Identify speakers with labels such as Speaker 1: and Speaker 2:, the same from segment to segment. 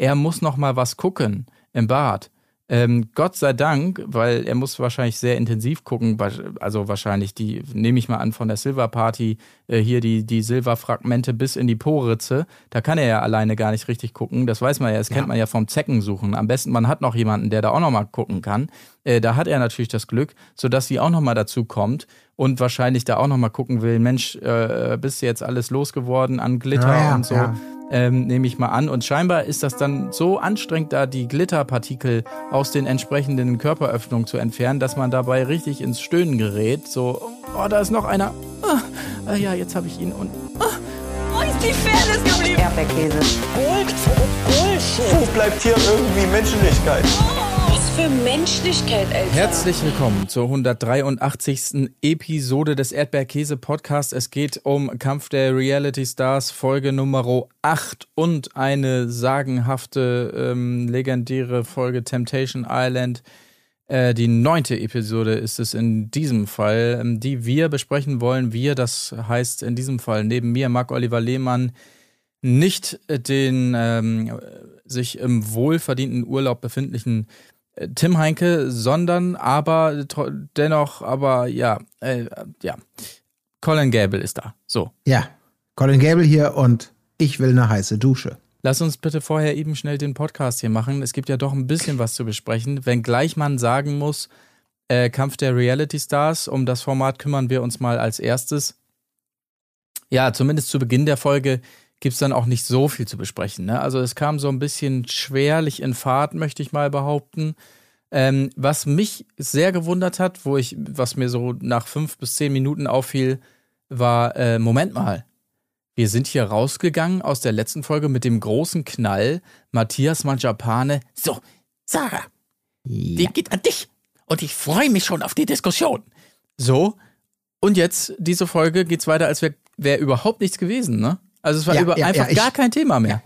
Speaker 1: er muss noch mal was gucken im Bad. Ähm, Gott sei Dank, weil er muss wahrscheinlich sehr intensiv gucken, also wahrscheinlich die, nehme ich mal an, von der Silver Party, äh, hier die, die Silberfragmente bis in die Poritze. Da kann er ja alleine gar nicht richtig gucken. Das weiß man ja, das ja. kennt man ja vom Zeckensuchen. Am besten, man hat noch jemanden, der da auch noch mal gucken kann. Äh, da hat er natürlich das Glück, sodass sie auch noch mal dazu kommt und wahrscheinlich da auch noch mal gucken will, Mensch, äh, bist du jetzt alles losgeworden an Glitter ja, und so. Ja ähm, nehme ich mal an. Und scheinbar ist das dann so anstrengend, da die Glitterpartikel aus den entsprechenden Körperöffnungen zu entfernen, dass man dabei richtig ins Stöhnen gerät. So, oh, da ist noch einer. Ah, ja, jetzt habe ich ihn und. Ah,
Speaker 2: wo ist die Fairness geblieben?
Speaker 3: Erdbeerkäse.
Speaker 4: Bullshit. Wo bleibt hier irgendwie Menschlichkeit?
Speaker 2: Oh für Menschlichkeit, Alter.
Speaker 1: Herzlich willkommen zur 183. Episode des Erdbeerkäse Podcasts. Es geht um Kampf der Reality Stars, Folge Nummer 8 und eine sagenhafte, ähm, legendäre Folge Temptation Island. Äh, die neunte Episode ist es in diesem Fall, ähm, die wir besprechen wollen. Wir, das heißt in diesem Fall neben mir, Marc-Oliver Lehmann, nicht den ähm, sich im wohlverdienten Urlaub befindlichen Tim Heinke, sondern aber dennoch, aber ja, äh, ja, Colin Gable ist da. So.
Speaker 5: Ja, Colin Gable hier und ich will eine heiße Dusche.
Speaker 1: Lass uns bitte vorher eben schnell den Podcast hier machen. Es gibt ja doch ein bisschen was zu besprechen. Wenngleich man sagen muss, äh, Kampf der Reality Stars, um das Format kümmern wir uns mal als erstes. Ja, zumindest zu Beginn der Folge gibt es dann auch nicht so viel zu besprechen. Ne? Also es kam so ein bisschen schwerlich in Fahrt, möchte ich mal behaupten. Ähm, was mich sehr gewundert hat, wo ich, was mir so nach fünf bis zehn Minuten auffiel, war, äh, Moment mal, wir sind hier rausgegangen aus der letzten Folge mit dem großen Knall. Matthias Manjapane. So, Sarah, ja. die geht an dich. Und ich freue mich schon auf die Diskussion. So, und jetzt, diese Folge geht's weiter, als wäre wär überhaupt nichts gewesen, ne? Also es war ja, über, ja, einfach ja, ich, gar kein Thema mehr.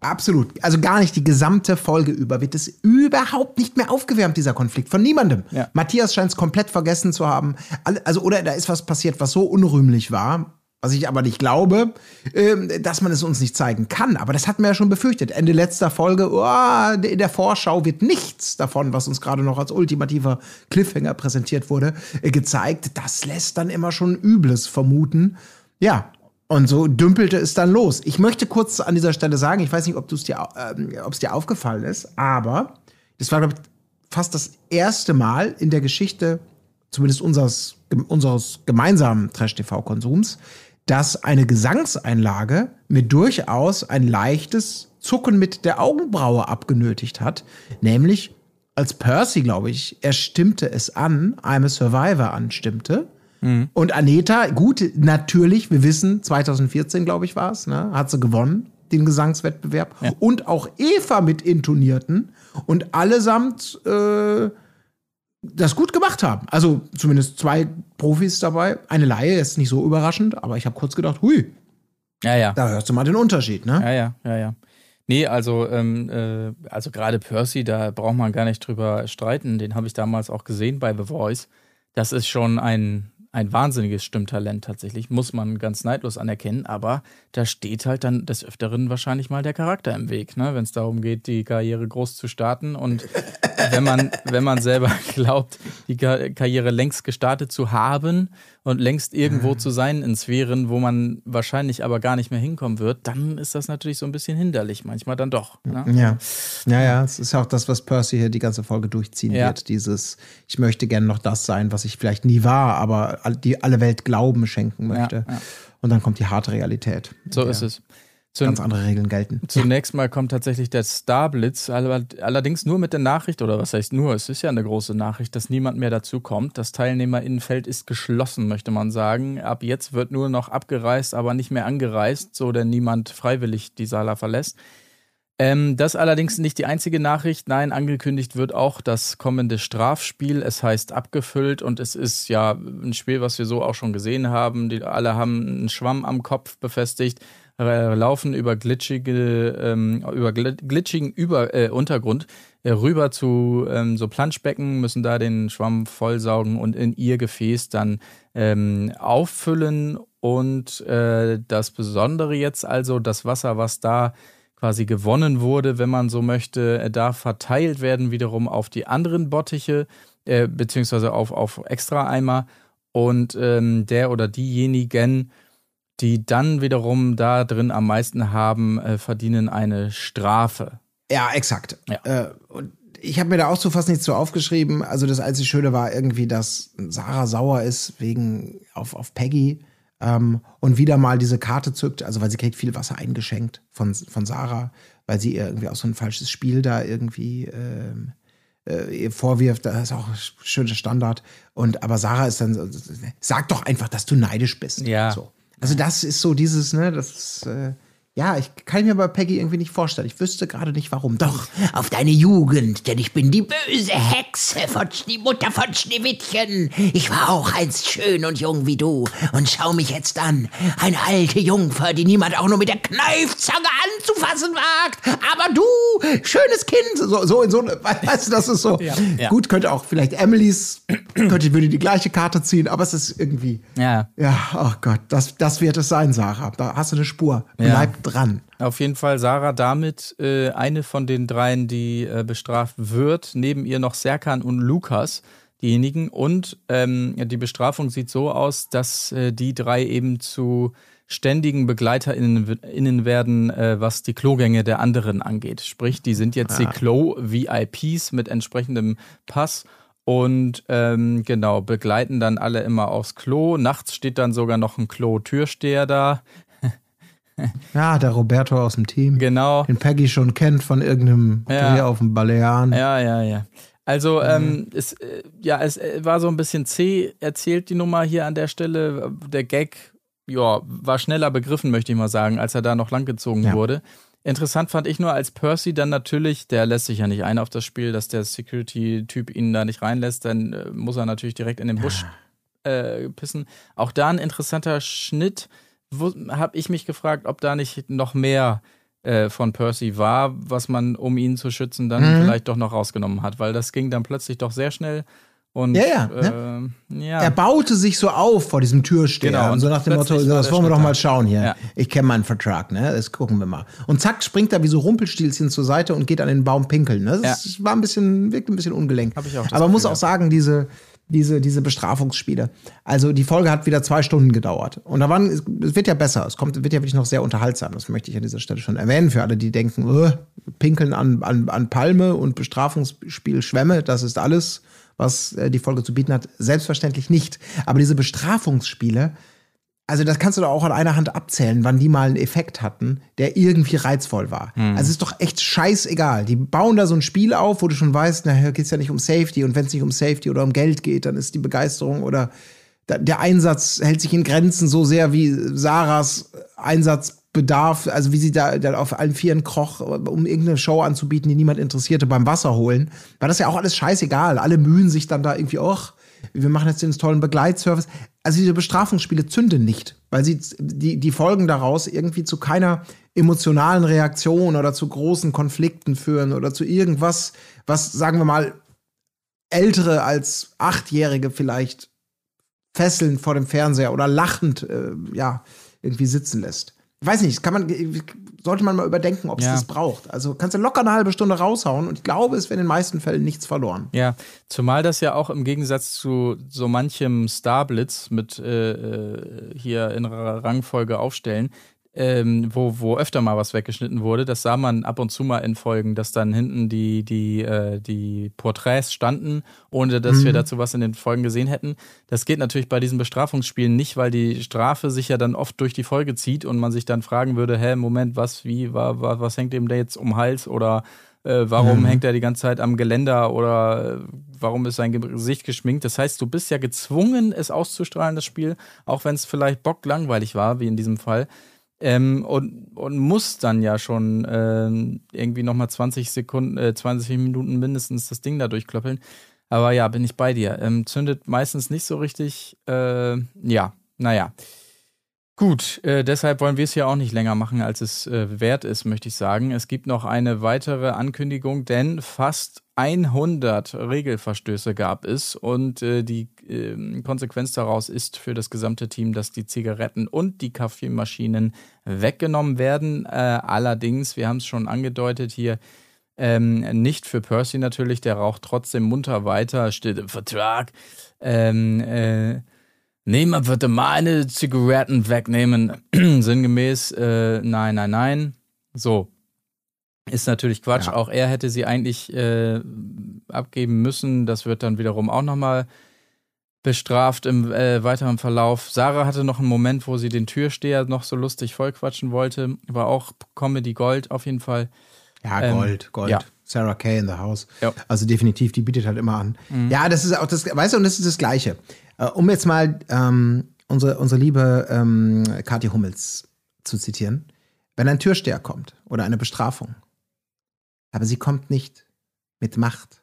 Speaker 5: Absolut. Also gar nicht die gesamte Folge über wird es überhaupt nicht mehr aufgewärmt, dieser Konflikt. Von niemandem. Matthias scheint es komplett vergessen zu haben. Also, oder da ist was passiert, was so unrühmlich war, was ich aber nicht glaube, äh, dass man es uns nicht zeigen kann. Aber das hatten wir ja schon befürchtet. Ende letzter Folge, oh, in der Vorschau wird nichts davon, was uns gerade noch als ultimativer Cliffhanger präsentiert wurde, äh, gezeigt. Das lässt dann immer schon Übles vermuten. Ja, und so dümpelte es dann los. Ich möchte kurz an dieser Stelle sagen, ich weiß nicht, ob es dir, äh, dir aufgefallen ist, aber das war, glaube ich, fast das erste Mal in der Geschichte, zumindest unseres, unseres gemeinsamen Trash-TV-Konsums, dass eine Gesangseinlage mir durchaus ein leichtes Zucken mit der Augenbraue abgenötigt hat. Nämlich, als Percy, glaube ich, er stimmte es an, I'm a Survivor anstimmte Mhm. Und Aneta, gut, natürlich, wir wissen, 2014, glaube ich, war es, ne, hat sie gewonnen, den Gesangswettbewerb. Ja. Und auch Eva mit intonierten und allesamt äh, das gut gemacht haben. Also zumindest zwei Profis dabei. Eine Laie ist nicht so überraschend, aber ich habe kurz gedacht, hui.
Speaker 1: Ja, ja.
Speaker 5: Da hörst du mal den Unterschied, ne?
Speaker 1: Ja, ja, ja, ja. Nee, also, ähm, äh, also gerade Percy, da braucht man gar nicht drüber streiten. Den habe ich damals auch gesehen bei The Voice. Das ist schon ein, ein wahnsinniges Stimmtalent tatsächlich, muss man ganz neidlos anerkennen, aber da steht halt dann des Öfteren wahrscheinlich mal der Charakter im Weg, ne? wenn es darum geht, die Karriere groß zu starten. Und wenn man, wenn man selber glaubt, die Karriere längst gestartet zu haben und längst irgendwo zu sein in Sphären, wo man wahrscheinlich aber gar nicht mehr hinkommen wird, dann ist das natürlich so ein bisschen hinderlich, manchmal dann doch. Ne?
Speaker 5: Ja. Ja, ja, es ist auch das, was Percy hier die ganze Folge durchziehen ja. wird. Dieses, ich möchte gerne noch das sein, was ich vielleicht nie war, aber die alle Welt Glauben schenken möchte. Ja, ja. Und dann kommt die harte Realität.
Speaker 1: So ist es.
Speaker 5: Zu, ganz andere Regeln gelten.
Speaker 1: Zunächst mal kommt tatsächlich der Starblitz, allerdings nur mit der Nachricht, oder was heißt nur, es ist ja eine große Nachricht, dass niemand mehr dazu kommt. Das Teilnehmerinnenfeld ist geschlossen, möchte man sagen. Ab jetzt wird nur noch abgereist, aber nicht mehr angereist, so denn niemand freiwillig die Sala verlässt. Ähm, das allerdings nicht die einzige Nachricht. Nein, angekündigt wird auch das kommende Strafspiel. Es heißt abgefüllt und es ist ja ein Spiel, was wir so auch schon gesehen haben. Die alle haben einen Schwamm am Kopf befestigt, laufen über glitschige, ähm, über glitschigen über, äh, Untergrund äh, rüber zu ähm, so Planschbecken, müssen da den Schwamm vollsaugen und in ihr Gefäß dann ähm, auffüllen. Und äh, das Besondere jetzt also, das Wasser, was da quasi gewonnen wurde, wenn man so möchte, darf verteilt werden wiederum auf die anderen Bottiche, äh, beziehungsweise auf, auf Extra-Eimer. Und ähm, der oder diejenigen, die dann wiederum da drin am meisten haben, äh, verdienen eine Strafe.
Speaker 5: Ja, exakt.
Speaker 1: Ja.
Speaker 5: Äh, und ich habe mir da auch so fast nichts so aufgeschrieben. Also das einzige Schöne war irgendwie, dass Sarah sauer ist wegen auf, auf Peggy ähm, und wieder mal diese Karte zückt, also weil sie kriegt viel Wasser eingeschenkt von, von Sarah, weil sie ihr irgendwie auch so ein falsches Spiel da irgendwie ähm, äh, ihr vorwirft. Das ist auch ein schöner Standard. Und aber Sarah ist dann so, sag doch einfach, dass du neidisch bist.
Speaker 1: Ja.
Speaker 5: So. Also das ist so dieses, ne, das äh, ja, ich kann mir bei Peggy irgendwie nicht vorstellen. Ich wüsste gerade nicht warum. Doch, auf deine Jugend, denn ich bin die böse Hexe, von, die Mutter von Schneewittchen. Ich war auch einst schön und jung wie du. Und schau mich jetzt an. Eine alte Jungfer, die niemand auch nur mit der Kneifzange anzufassen wagt. Aber du, schönes Kind. So, so in so, weißt du, das ist so.
Speaker 1: Ja, ja.
Speaker 5: Gut, könnte auch vielleicht Emilys, könnte, würde die gleiche Karte ziehen, aber es ist irgendwie.
Speaker 1: Ja.
Speaker 5: Ja, oh Gott, das, das wird es sein, Sarah. Da hast du eine Spur.
Speaker 1: Ja.
Speaker 5: Dran.
Speaker 1: Auf jeden Fall Sarah damit äh, eine von den dreien, die äh, bestraft wird. Neben ihr noch Serkan und Lukas, diejenigen. Und ähm, die Bestrafung sieht so aus, dass äh, die drei eben zu ständigen BegleiterInnen innen werden, äh, was die Klogänge der anderen angeht. Sprich, die sind jetzt die Klo-VIPs mit entsprechendem Pass und ähm, genau, begleiten dann alle immer aufs Klo. Nachts steht dann sogar noch ein Klo-Türsteher da.
Speaker 5: Ja, der Roberto aus dem Team.
Speaker 1: Genau.
Speaker 5: Den Peggy schon kennt von irgendeinem
Speaker 1: Ja.
Speaker 5: Dreh auf dem Balearen.
Speaker 1: Ja, ja, ja. Also, ähm, es, äh, ja, es äh, war so ein bisschen zäh erzählt, die Nummer hier an der Stelle. Der Gag, ja, war schneller begriffen, möchte ich mal sagen, als er da noch langgezogen
Speaker 5: Ja.
Speaker 1: wurde. Interessant fand ich nur, als Percy dann natürlich, der lässt sich ja nicht ein auf das Spiel, dass der Security-Typ ihn da nicht reinlässt, dann äh, muss er natürlich direkt in den Busch äh, pissen. Auch da ein interessanter Schnitt. Habe ich mich gefragt, ob da nicht noch mehr äh, von Percy war, was man, um ihn zu schützen, dann
Speaker 5: Mhm.
Speaker 1: vielleicht doch noch rausgenommen hat, weil das ging dann plötzlich doch sehr schnell. Und,
Speaker 5: Ja, ja,
Speaker 1: äh, ja.
Speaker 5: Er baute sich so auf vor diesem Türsteher.
Speaker 1: Genau,
Speaker 5: und so nach dem Motto, das wollen wir doch mal schauen hier.
Speaker 1: Ja.
Speaker 5: Ich kenne meinen Vertrag, ne? Das gucken wir mal. Und zack, springt er wie so Rumpelstilzchen zur Seite und geht an den Baum pinkeln. Ne? Das war ein bisschen, wirkt ein bisschen ungelenk. Aber man muss auch sagen, diese, diese, diese Bestrafungsspiele. Also die Folge hat wieder zwei Stunden gedauert. Und da waren, es wird ja besser. Es kommt, wird ja wirklich noch sehr unterhaltsam. Das möchte ich an dieser Stelle schon erwähnen für alle, die denken, äh, pinkeln an, an, an Palme und Bestrafungsspiel Schwämme, das ist alles, was äh, die Folge zu bieten hat. Selbstverständlich nicht. Aber diese Bestrafungsspiele, also das kannst du doch auch an einer Hand abzählen, wann die mal einen Effekt hatten, der irgendwie reizvoll war.
Speaker 1: Mhm.
Speaker 5: Also es ist doch echt scheißegal. Die bauen da so ein Spiel auf, wo du schon weißt, na, hier geht's ja nicht um Safety und wenn es nicht um Safety oder um Geld geht, dann ist die Begeisterung oder der Einsatz hält sich in Grenzen so sehr wie Sarahs Einsatzbedarf, also wie sie da, da auf allen Vieren kroch, um irgendeine Show anzubieten, die niemand interessierte beim Wasser holen. War das ja auch alles scheißegal. Alle mühen sich dann da irgendwie, och, wir machen jetzt den tollen Begleitservice. Also diese Bestrafungsspiele zünden nicht, weil sie die, die Folgen daraus irgendwie zu keiner emotionalen Reaktion oder zu großen Konflikten führen oder zu irgendwas, was, sagen wir mal, Ältere als Achtjährige vielleicht fesselnd vor dem Fernseher oder lachend, äh, ja, irgendwie sitzen lässt. Ich weiß nicht, kann man, sollte man mal überdenken, ob es
Speaker 1: Ja.
Speaker 5: das braucht. Also kannst du locker eine halbe Stunde raushauen und ich glaube, es wäre in den meisten Fällen nichts verloren.
Speaker 1: Ja, zumal das ja auch im Gegensatz zu so manchem Starblitz mit äh, äh, hier in Ra- Rangfolge aufstellen, ähm, wo, wo öfter mal was weggeschnitten wurde, das sah man ab und zu mal in Folgen, dass dann hinten die, die, äh, die Porträts standen, ohne dass wir dazu was in den Folgen gesehen hätten. Das geht natürlich bei diesen Bestrafungsspielen nicht, weil die Strafe sich ja dann oft durch die Folge zieht und man sich dann fragen würde, hä, Moment, was, wie, wa, wa, was hängt dem da jetzt um Hals oder äh, warum hängt er die ganze Zeit am Geländer oder äh, warum ist sein Gesicht geschminkt? Das heißt, du bist ja gezwungen, es auszustrahlen, das Spiel, auch wenn es vielleicht bocklangweilig war, wie in diesem Fall. Ähm, und, und muss dann ja schon ähm, irgendwie nochmal 20 Sekunden, äh, 20 Minuten mindestens das Ding da durchklöppeln. Aber ja, bin ich bei dir. Ähm, zündet meistens nicht so richtig. Äh, ja, naja. Gut, äh, deshalb wollen wir es hier auch nicht länger machen, als es äh, wert ist, möchte ich sagen. Es gibt noch eine weitere Ankündigung, denn fast 100 Regelverstöße gab es und äh, die ähm, Konsequenz daraus ist für das gesamte Team, dass die Zigaretten und die Kaffeemaschinen weggenommen werden. Äh, allerdings, wir haben es schon angedeutet hier, ähm, nicht für Percy natürlich, der raucht trotzdem munter weiter, steht im Vertrag. Ähm, äh, Niemand würde meine Zigaretten wegnehmen. Sinngemäß, äh, nein, nein, nein. So. Ist natürlich Quatsch. Ja. Auch er hätte sie eigentlich äh, abgeben müssen. Das wird dann wiederum auch nochmal bestraft im äh, weiteren Verlauf. Sarah hatte noch einen Moment, wo sie den Türsteher noch so lustig vollquatschen wollte. War auch Comedy Gold auf jeden Fall.
Speaker 5: Ja, Gold, ähm, Gold. Ja. Sarah Kay in the House. Ja. Also definitiv, die bietet halt immer an. Mhm. Ja, das ist auch das, weißt du, und das ist das Gleiche. Äh, um jetzt mal ähm, unsere, unsere liebe ähm, Kathi Hummels zu zitieren. Wenn ein Türsteher kommt oder eine Bestrafung, aber sie kommt nicht mit Macht,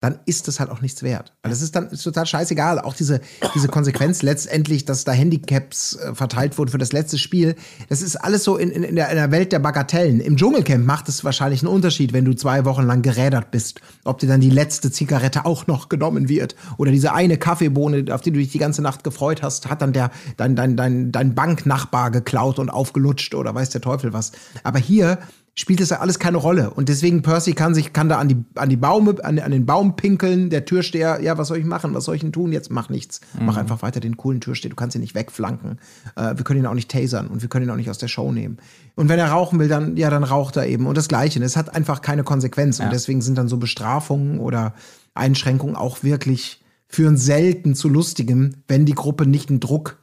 Speaker 5: dann ist das halt auch nichts wert. Weil das ist dann ist total scheißegal. Auch diese, diese Konsequenz letztendlich, dass da Handicaps äh, verteilt wurden für das letzte Spiel, das ist alles so in, in, in, der, in der Welt der Bagatellen. Im Dschungelcamp macht es wahrscheinlich einen Unterschied, wenn du zwei Wochen lang gerädert bist, ob dir dann die letzte Zigarette auch noch genommen wird. Oder diese eine Kaffeebohne, auf die du dich die ganze Nacht gefreut hast, hat dann der, dein, dein, dein, dein Banknachbar geklaut und aufgelutscht oder weiß der Teufel was. Aber hier spielt das ja alles keine Rolle. Und deswegen Percy kann sich, kann da an die, an die Baume, an, an den Baum pinkeln, der Türsteher, ja, was soll ich machen? Was soll ich denn tun? Jetzt mach nichts. Mhm. Mach einfach weiter den coolen Türsteher. Du kannst ihn nicht wegflanken. Äh, wir können ihn auch nicht tasern und wir können ihn auch nicht aus der Show nehmen. Und wenn er rauchen will, dann, ja, dann raucht er eben. Und das Gleiche. Es hat einfach keine Konsequenz. Ja. Und deswegen sind dann so Bestrafungen oder Einschränkungen auch wirklich führen selten zu lustigem, wenn die Gruppe nicht einen Druck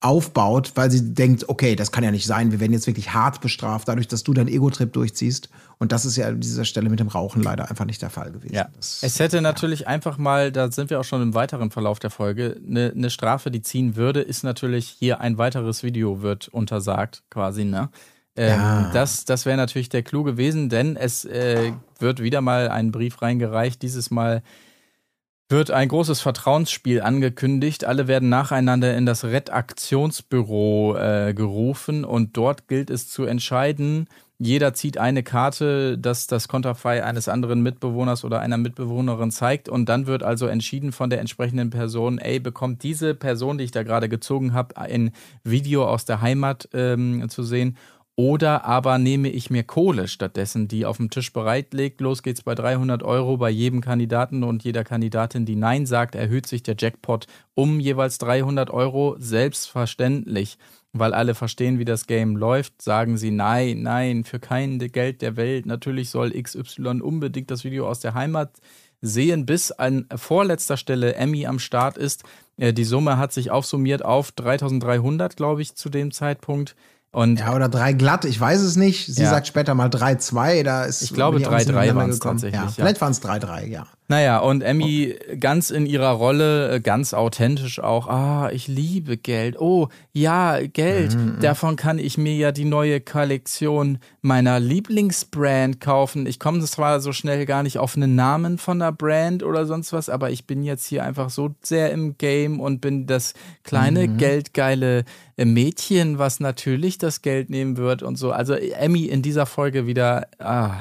Speaker 5: aufbaut, weil sie denkt, okay, das kann ja nicht sein, wir werden jetzt wirklich hart bestraft, dadurch, dass du deinen Ego-Trip durchziehst. Und das ist ja an dieser Stelle mit dem Rauchen leider einfach nicht der Fall gewesen.
Speaker 1: Ja.
Speaker 5: Das,
Speaker 1: es hätte ja. natürlich einfach mal, da sind wir auch schon im weiteren Verlauf der Folge, eine, eine Strafe, die ziehen würde, ist natürlich hier ein weiteres Video wird untersagt, quasi, ne? Ähm, ja. Das, das wäre natürlich der Clou gewesen, denn es äh, wird wieder mal ein Brief reingereicht, dieses Mal wird ein großes Vertrauensspiel angekündigt. Alle werden nacheinander in das Redaktionsbüro äh, gerufen und dort gilt es zu entscheiden. Jeder zieht eine Karte, dass das Konterfei eines anderen Mitbewohners oder einer Mitbewohnerin zeigt und dann wird also entschieden von der entsprechenden Person, ey, bekommt diese Person, die ich da gerade gezogen habe, ein Video aus der Heimat ähm, zu sehen oder aber nehme ich mir Kohle stattdessen, die auf dem Tisch bereit liegt. Los geht's bei 300 Euro bei jedem Kandidaten und jeder Kandidatin, die Nein sagt, erhöht sich der Jackpot um jeweils 300 Euro. Selbstverständlich, weil alle verstehen, wie das Game läuft, sagen sie Nein, nein, für kein Geld der Welt. Natürlich soll XY unbedingt das Video aus der Heimat sehen, bis an vorletzter Stelle Emmy am Start ist. Äh, die Summe hat sich aufsummiert auf 3300, glaube ich, zu dem Zeitpunkt. Und
Speaker 5: ja, oder drei glatt, ich weiß es nicht. Sie ja. sagt später mal 3-2, da ist.
Speaker 1: Ich glaube 3-3 waren es tatsächlich. Ja,
Speaker 5: vielleicht waren es 3-3, ja.
Speaker 1: Naja, und Emmy oh. ganz in ihrer Rolle, äh, ganz authentisch auch, ah, ich liebe Geld. Oh, ja, Geld. Mhm. Davon kann ich mir ja die neue Kollektion meiner Lieblingsbrand kaufen. Ich komme zwar so schnell gar nicht auf einen Namen von der Brand oder sonst was, aber ich bin jetzt hier einfach so sehr im Game und bin das kleine, mhm. geldgeile äh, Mädchen, was natürlich das Geld nehmen wird und so. Also Emmy in dieser Folge wieder, ah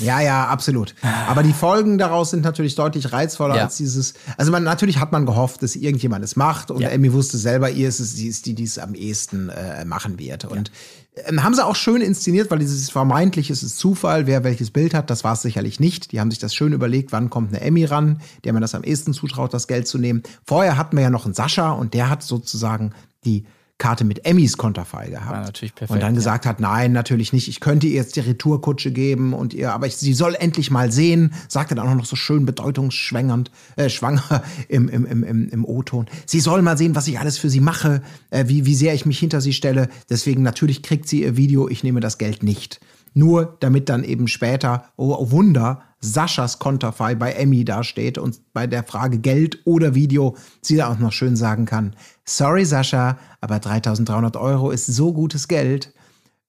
Speaker 5: ja, ja, absolut. Aber die Folgen daraus sind natürlich deutlich reizvoller ja. als dieses. Also man natürlich hat man gehofft, dass irgendjemand es macht und ja. Emmy wusste selber, ihr ist es, sie ist die, die es am ehesten äh, machen wird. Und ähm, haben sie auch schön inszeniert, weil dieses vermeintlich ist es Zufall, wer welches Bild hat, das war es sicherlich nicht. Die haben sich das schön überlegt, wann kommt eine Emmy ran, der man das am ehesten zutraut, das Geld zu nehmen. Vorher hatten wir ja noch einen Sascha und der hat sozusagen die Karte mit Emmys Konterfei gehabt. Ja,
Speaker 1: natürlich perfekt,
Speaker 5: und dann gesagt ja. hat, nein, natürlich nicht. Ich könnte ihr jetzt die Retourkutsche geben und ihr, aber ich, sie soll endlich mal sehen. Sagte dann auch noch so schön bedeutungsschwängernd, äh, schwanger im, im, im, im, im O-Ton. Sie soll mal sehen, was ich alles für sie mache, äh, wie, wie sehr ich mich hinter sie stelle. Deswegen natürlich kriegt sie ihr Video. Ich nehme das Geld nicht. Nur damit dann eben später, oh Wunder, Saschas Konterfei bei Emmy dasteht und bei der Frage Geld oder Video sie da auch noch schön sagen kann, sorry Sascha, aber 3300 Euro ist so gutes Geld.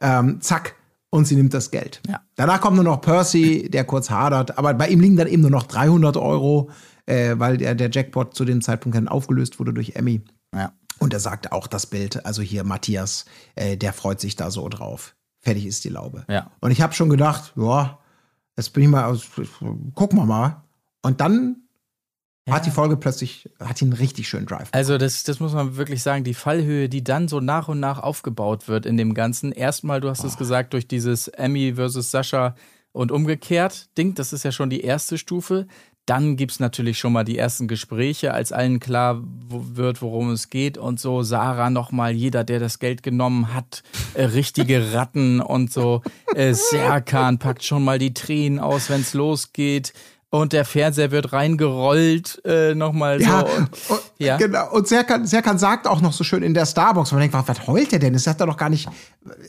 Speaker 5: Ähm, zack, und sie nimmt das Geld. Ja. Danach kommt nur noch Percy, der kurz hadert, aber bei ihm liegen dann eben nur noch 300 Euro, äh, weil der, der Jackpot zu dem Zeitpunkt dann aufgelöst wurde durch Emmy. Ja. Und er sagte auch das Bild, also hier Matthias, äh, der freut sich da so drauf. Fertig ist die Laube.
Speaker 1: Ja.
Speaker 5: Und ich habe schon gedacht, ja, jetzt bin ich mal, aus, gucken wir mal. Und dann hat die Folge plötzlich, hat ihn einen richtig schönen Drive.
Speaker 1: Also das, das muss man wirklich sagen, die Fallhöhe, die dann so nach und nach aufgebaut wird in dem Ganzen. Erstmal, du hast es gesagt, durch dieses Emmy versus Sascha und umgekehrt Ding, das ist ja schon die erste Stufe. Dann gibt es natürlich schon mal die ersten Gespräche, als allen klar wird, worum es geht und so. Sarah nochmal, jeder, der das Geld genommen hat, äh, richtige Ratten und so. Äh, Serkan packt schon mal die Tränen aus, wenn es losgeht und der Fernseher wird reingerollt äh, nochmal
Speaker 5: ja,
Speaker 1: so. Und,
Speaker 5: und, ja, genau. Und Serkan, Serkan sagt auch noch so schön in der Starbucks, man denkt, was, was heult der denn? Es hat doch gar nicht,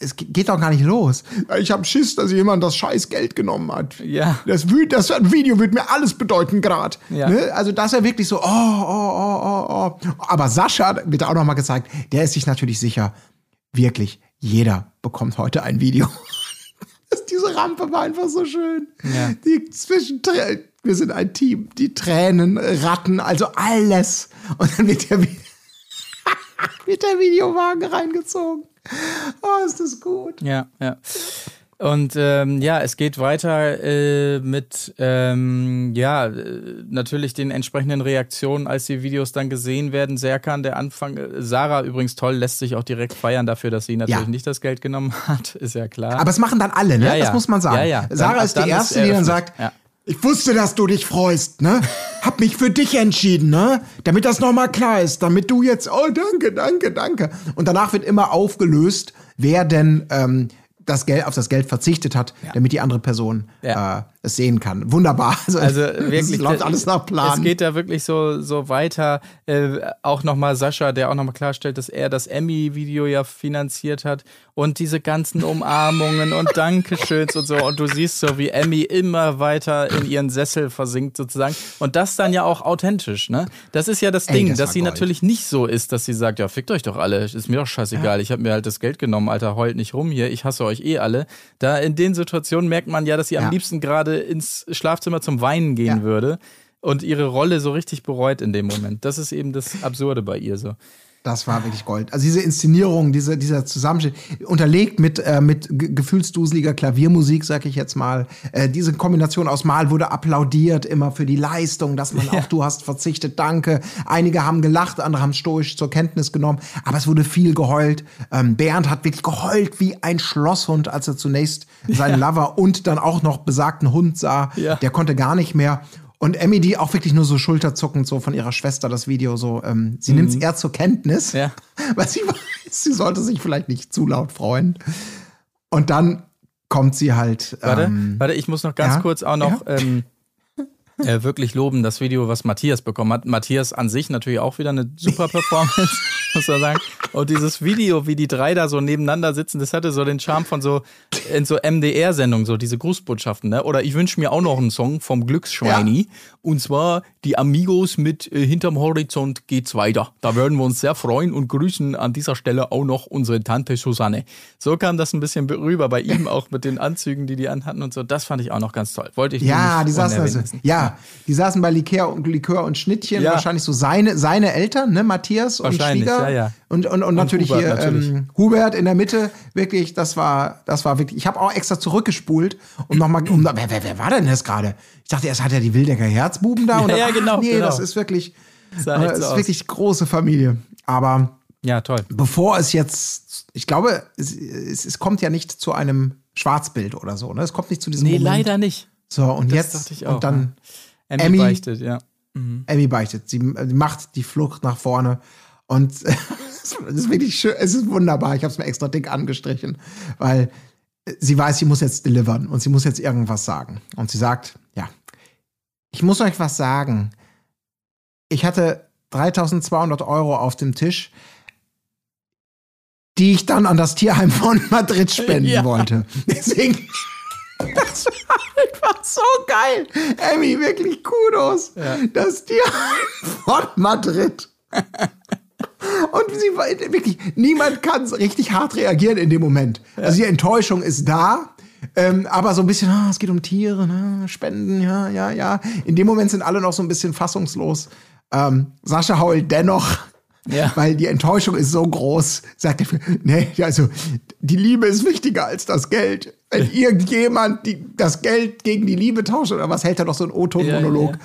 Speaker 5: es geht doch gar nicht los. Ich habe Schiss, dass jemand das scheiß Geld genommen hat.
Speaker 1: Ja.
Speaker 5: Das, das Video wird mir alles bedeuten gerade.
Speaker 1: Ja.
Speaker 5: Ne? Also dass er wirklich so, oh, oh, oh, oh, oh. Aber Sascha, wird auch noch mal gezeigt, der ist sich natürlich sicher, wirklich, jeder bekommt heute ein Video. Diese Rampe war einfach so schön.
Speaker 1: Ja.
Speaker 5: Die Zwischentränen, wir sind ein Team. Die Tränen, Ratten, also alles. Und dann wird der, wird der Videowagen reingezogen. Oh, ist das gut.
Speaker 1: Ja, ja. Und ähm, ja, es geht weiter äh, mit ähm, ja äh, natürlich den entsprechenden Reaktionen, als die Videos dann gesehen werden. Serkan, der Anfang, äh, Sarah übrigens toll, lässt sich auch direkt feiern dafür, dass sie natürlich
Speaker 5: Ja.
Speaker 1: nicht das Geld genommen hat, ist ja klar.
Speaker 5: Aber es machen dann alle, ne?
Speaker 1: Ja, ja.
Speaker 5: Das muss man sagen.
Speaker 1: Ja, ja.
Speaker 5: Sarah ist die
Speaker 1: dann ist
Speaker 5: Erste, die dann sagt, ich wusste, dass du dich freust, ne? Hab mich für dich entschieden, ne? Damit das nochmal klar ist, damit du jetzt, oh, danke, danke, danke. Und danach wird immer aufgelöst, wer denn ähm, das Geld, auf das Geld verzichtet hat, damit die andere Person
Speaker 1: Ja.
Speaker 5: äh, es sehen kann. Wunderbar. Also,
Speaker 1: Also
Speaker 5: es
Speaker 1: wirklich,
Speaker 5: läuft alles nach Plan.
Speaker 1: Es geht da wirklich so, so weiter. Äh, auch nochmal Sascha, der auch nochmal klarstellt, dass er das Emmy-Video ja finanziert hat und diese ganzen Umarmungen und Dankeschöns und so. Und du siehst so, wie Emmy immer weiter in ihren Sessel versinkt sozusagen. Und das dann ja auch authentisch, ne? Das ist ja das
Speaker 5: Ey,
Speaker 1: Ding,
Speaker 5: das
Speaker 1: dass sie
Speaker 5: Gold.
Speaker 1: natürlich nicht so ist, dass sie sagt, ja, fickt euch doch alle, ist mir doch scheißegal, ich habe mir halt das Geld genommen, Alter, heult nicht rum hier, ich hasse euch eh alle. Da in den Situationen merkt man ja, dass sie
Speaker 5: Ja.
Speaker 1: am liebsten gerade ins Schlafzimmer zum Weinen gehen
Speaker 5: Ja.
Speaker 1: würde und ihre Rolle so richtig bereut in dem Moment. Das ist eben das Absurde bei ihr so.
Speaker 5: Das war wirklich Gold. Also diese Inszenierung, diese, dieser Zusammenschnitt, unterlegt mit, äh, mit ge- gefühlsduseliger Klaviermusik, sag ich jetzt mal. Äh, diese Kombination aus Mal wurde applaudiert immer für die Leistung, dass man auch, du hast verzichtet, danke. Einige haben gelacht, andere haben stoisch zur Kenntnis genommen, aber es wurde viel geheult. Ähm, Bernd hat wirklich geheult wie ein Schlosshund, als er zunächst seinen Lover und dann auch noch besagten Hund sah.
Speaker 1: Ja.
Speaker 5: Der konnte gar nicht mehr. Und Emmy, die auch wirklich nur so schulterzuckend so von ihrer Schwester das Video so, ähm, sie nimmt es eher zur Kenntnis,
Speaker 1: Ja.
Speaker 5: weil sie weiß, sie sollte sich vielleicht nicht zu laut freuen. Und dann kommt sie halt.
Speaker 1: Warte,
Speaker 5: Ähm,
Speaker 1: warte, ich muss noch ganz
Speaker 5: ja,
Speaker 1: kurz auch noch
Speaker 5: ja.
Speaker 1: ähm, äh, wirklich loben, das Video, was Matthias bekommen hat. Matthias an sich natürlich auch wieder eine super Performance, muss man sagen. Und dieses Video, wie die drei da so nebeneinander sitzen, das hatte so den Charme von so in so MDR-Sendungen, so diese Grußbotschaften, ne? Oder ich wünsche mir auch noch einen Song vom Glücksschweini. Und zwar die Amigos mit äh, Hinterm Horizont geht's weiter. Da würden wir uns sehr freuen und grüßen an dieser Stelle auch noch unsere Tante Susanne. So kam das ein bisschen rüber bei ihm, auch mit den Anzügen, die die anhatten und so. Das fand ich auch noch ganz toll. Wollte ich
Speaker 5: ja, die saßen also, ja, die saßen bei Likör und Likör und Schnittchen,
Speaker 1: Ja.
Speaker 5: wahrscheinlich so seine, seine Eltern, ne, Matthias und Schwieger.
Speaker 1: Ja, ja.
Speaker 5: Und, und, und, natürlich
Speaker 1: Hubert
Speaker 5: hier
Speaker 1: natürlich.
Speaker 5: Ähm, Hubert in der Mitte, wirklich, das war, das war wirklich. Ich habe auch extra zurückgespult, um nochmal, um, wer, wer, wer war denn das gerade? Ich dachte erst hat er die Wildecker Herzbuben da und
Speaker 1: Ja,
Speaker 5: dann,
Speaker 1: ja,
Speaker 5: ach,
Speaker 1: genau,
Speaker 5: nee,
Speaker 1: genau.
Speaker 5: das ist wirklich, das
Speaker 1: so
Speaker 5: ist
Speaker 1: aus.
Speaker 5: wirklich große Familie. Aber
Speaker 1: Ja, toll.
Speaker 5: bevor es jetzt, ich glaube, es, es, es kommt ja nicht zu einem Schwarzbild oder so, ne? Es kommt nicht zu diesem
Speaker 1: Nee,
Speaker 5: Moment.
Speaker 1: leider nicht.
Speaker 5: So, und
Speaker 1: Das
Speaker 5: jetzt,
Speaker 1: auch,
Speaker 5: und dann
Speaker 1: Emmy,
Speaker 5: Emmy-
Speaker 1: beichtet, ja.
Speaker 5: Emmy beichtet. Sie äh, macht die Flucht nach vorne. Und es ist wirklich schön, es ist wunderbar. Ich habe es mir extra dick angestrichen, weil sie weiß, sie muss jetzt delivern und sie muss jetzt irgendwas sagen. Und sie sagt, ja, ich muss euch was sagen. Ich hatte 3200 Euro auf dem Tisch, die ich dann an das Tierheim von Madrid spenden
Speaker 1: Ja.
Speaker 5: wollte. Deswegen, das war einfach so geil. Emmy, wirklich Kudos. Das Tierheim von Madrid. Und sie wirklich, niemand kann richtig hart reagieren in dem Moment. Also die Enttäuschung ist da. Ähm, aber so ein bisschen, ah, es geht um Tiere, ne? Spenden, ja, ja, ja. In dem Moment sind alle noch so ein bisschen fassungslos. Ähm, Sascha heult dennoch. Ja. Weil die Enttäuschung ist so groß, sagt er, nee, also die Liebe ist wichtiger als das Geld. Wenn irgendjemand die, das Geld gegen die Liebe tauscht oder was, hält er doch so einen O-Ton-Monolog. Ja, ja.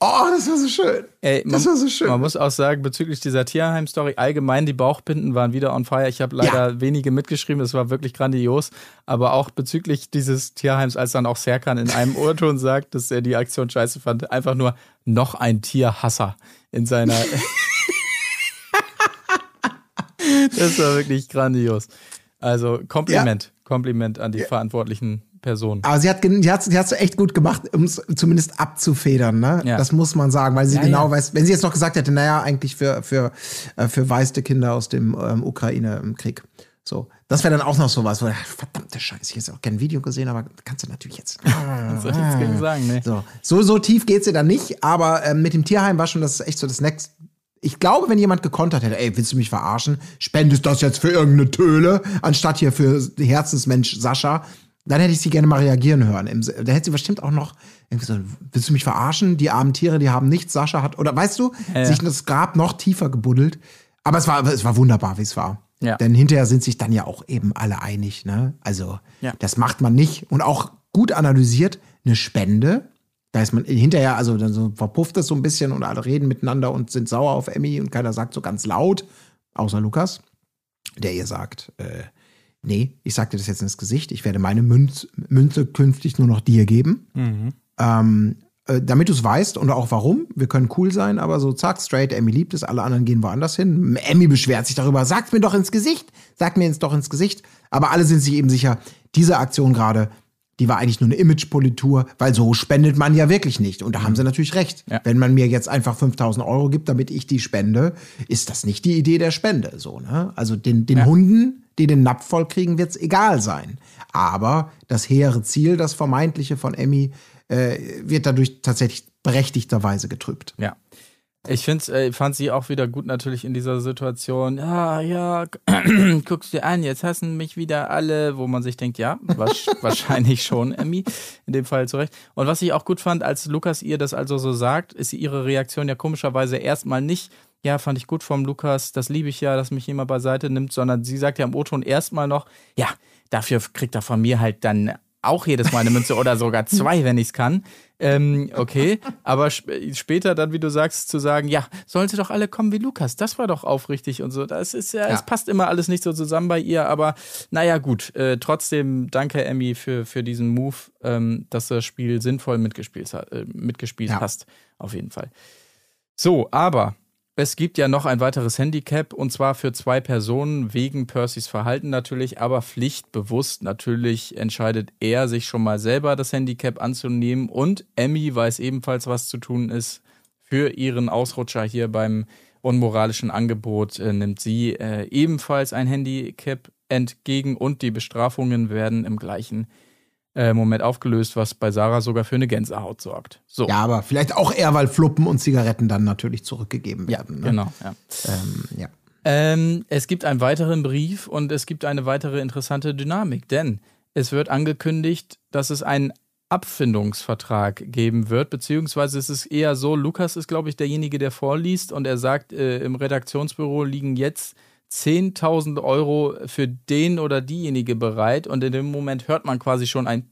Speaker 5: Oh, das war so schön. Ey,
Speaker 1: das
Speaker 5: man, war so schön.
Speaker 1: Man muss auch sagen, bezüglich dieser Tierheim-Story, allgemein die Bauchbinden waren wieder on fire. Ich habe leider ja. wenige mitgeschrieben, das war wirklich grandios. Aber auch bezüglich dieses Tierheims, als dann auch Serkan in einem Ohrton sagt, dass er die Aktion scheiße fand, einfach nur noch ein Tierhasser in seiner. das war wirklich grandios. Also Kompliment, ja. Kompliment an die verantwortlichen Person.
Speaker 5: Aber sie hat sie hat sie hat's echt gut gemacht, um es zumindest abzufedern, ne? Ja. Das muss man sagen, weil sie ja, genau ja. weiß, wenn sie jetzt noch gesagt hätte, naja, eigentlich für, für, äh, für weiße Kinder aus dem ähm, Ukraine-Krieg. So, das wäre dann auch noch sowas, wo, verdammte Scheiße, ich hätte auch gerne ein Video gesehen, aber kannst du natürlich jetzt. Soll ich jetzt sagen, ne? So, so, so tief geht sie dann nicht, aber ähm, mit dem Tierheim war schon das echt so das Next. Ich glaube, wenn jemand gekontert hätte, ey, willst du mich verarschen? Spendest das jetzt für irgendeine Töle, anstatt hier für Herzensmensch Sascha, dann hätte ich sie gerne mal reagieren hören. Da hätte sie bestimmt auch noch irgendwie so, willst du mich verarschen? Die armen Tiere, die haben nichts. Sascha hat, oder weißt du, ja, sich das Grab noch tiefer gebuddelt. Aber es war, es war wunderbar, wie es war. Ja. Denn hinterher sind sich dann ja auch eben alle einig. Ne? Also, ja. das macht man nicht. Und auch gut analysiert, eine Spende, da ist man hinterher, also dann so verpufft das so ein bisschen und alle reden miteinander und sind sauer auf Emmy und keiner sagt so ganz laut, außer Lukas, der ihr sagt, äh, nee, ich sag dir das jetzt ins Gesicht, ich werde meine Münz, Münze künftig nur noch dir geben. Mhm. Ähm, äh, damit du es weißt und auch warum. Wir können cool sein, aber so zack, straight, Emmy liebt es, alle anderen gehen woanders hin. Emmy beschwert sich darüber, sagt mir doch ins Gesicht, sagt mir jetzt doch ins Gesicht. Aber alle sind sich eben sicher, diese Aktion gerade, die war eigentlich nur eine Imagepolitur, weil so spendet man ja wirklich nicht. Und da haben sie natürlich recht. Ja. Wenn man mir jetzt einfach 5000 Euro gibt, damit ich die spende, ist das nicht die Idee der Spende. So, ne? Also den, den ja. Hunden die den Napf voll kriegen, wird es egal sein. Aber das hehre Ziel, das vermeintliche von Emmy, äh, wird dadurch tatsächlich berechtigterweise getrübt.
Speaker 1: Ja. Ich find's, äh, fand sie auch wieder gut natürlich in dieser Situation. Ja, ja, guckst dir an, jetzt hassen mich wieder alle, wo man sich denkt, ja, wahrscheinlich schon, Emmy, in dem Fall zurecht. Und was ich auch gut fand, als Lukas ihr das also so sagt, ist ihre Reaktion ja komischerweise erstmal nicht, ja, fand ich gut vom Lukas, das liebe ich ja, dass mich jemand beiseite nimmt, sondern sie sagt ja im O-Ton erstmal noch, ja, dafür kriegt er von mir halt dann auch jedes Mal eine Münze oder sogar zwei, wenn ich es kann. Ähm, okay, aber sp später dann, wie du sagst, zu sagen, ja, sollen sie doch alle kommen wie Lukas, das war doch aufrichtig und so. Das ist ja, ja. es passt immer alles nicht so zusammen bei ihr, aber naja, gut. Äh, trotzdem danke, Emmy, für, für diesen Move, ähm, dass das Spiel sinnvoll mitgespielt, äh, mitgespielt ja. hast. Auf jeden Fall. So, aber es gibt ja noch ein weiteres Handicap und zwar für zwei Personen wegen Percys Verhalten natürlich, aber pflichtbewusst. Natürlich entscheidet er sich schon mal selber das Handicap anzunehmen. Und Emmy weiß ebenfalls, was zu tun ist für ihren Ausrutscher hier beim unmoralischen Angebot äh, nimmt sie äh, ebenfalls ein Handicap entgegen. Und die Bestrafungen werden im gleichen äh, Moment aufgelöst, was bei Sarah sogar für eine Gänsehaut sorgt. So.
Speaker 5: Ja, aber vielleicht auch eher, weil Fluppen und Zigaretten dann natürlich zurückgegeben werden.
Speaker 1: Ja, ne? genau. Ja. Ähm, ja. Ähm, es gibt einen weiteren Brief und es gibt eine weitere interessante Dynamik, denn es wird angekündigt, dass es einen Abfindungsvertrag geben wird, beziehungsweise es ist eher so, Lukas ist, glaube ich, derjenige, der vorliest und er sagt, äh, im Redaktionsbüro liegen jetzt 10.000 Euro für den oder diejenige bereit und in dem Moment hört man quasi schon ein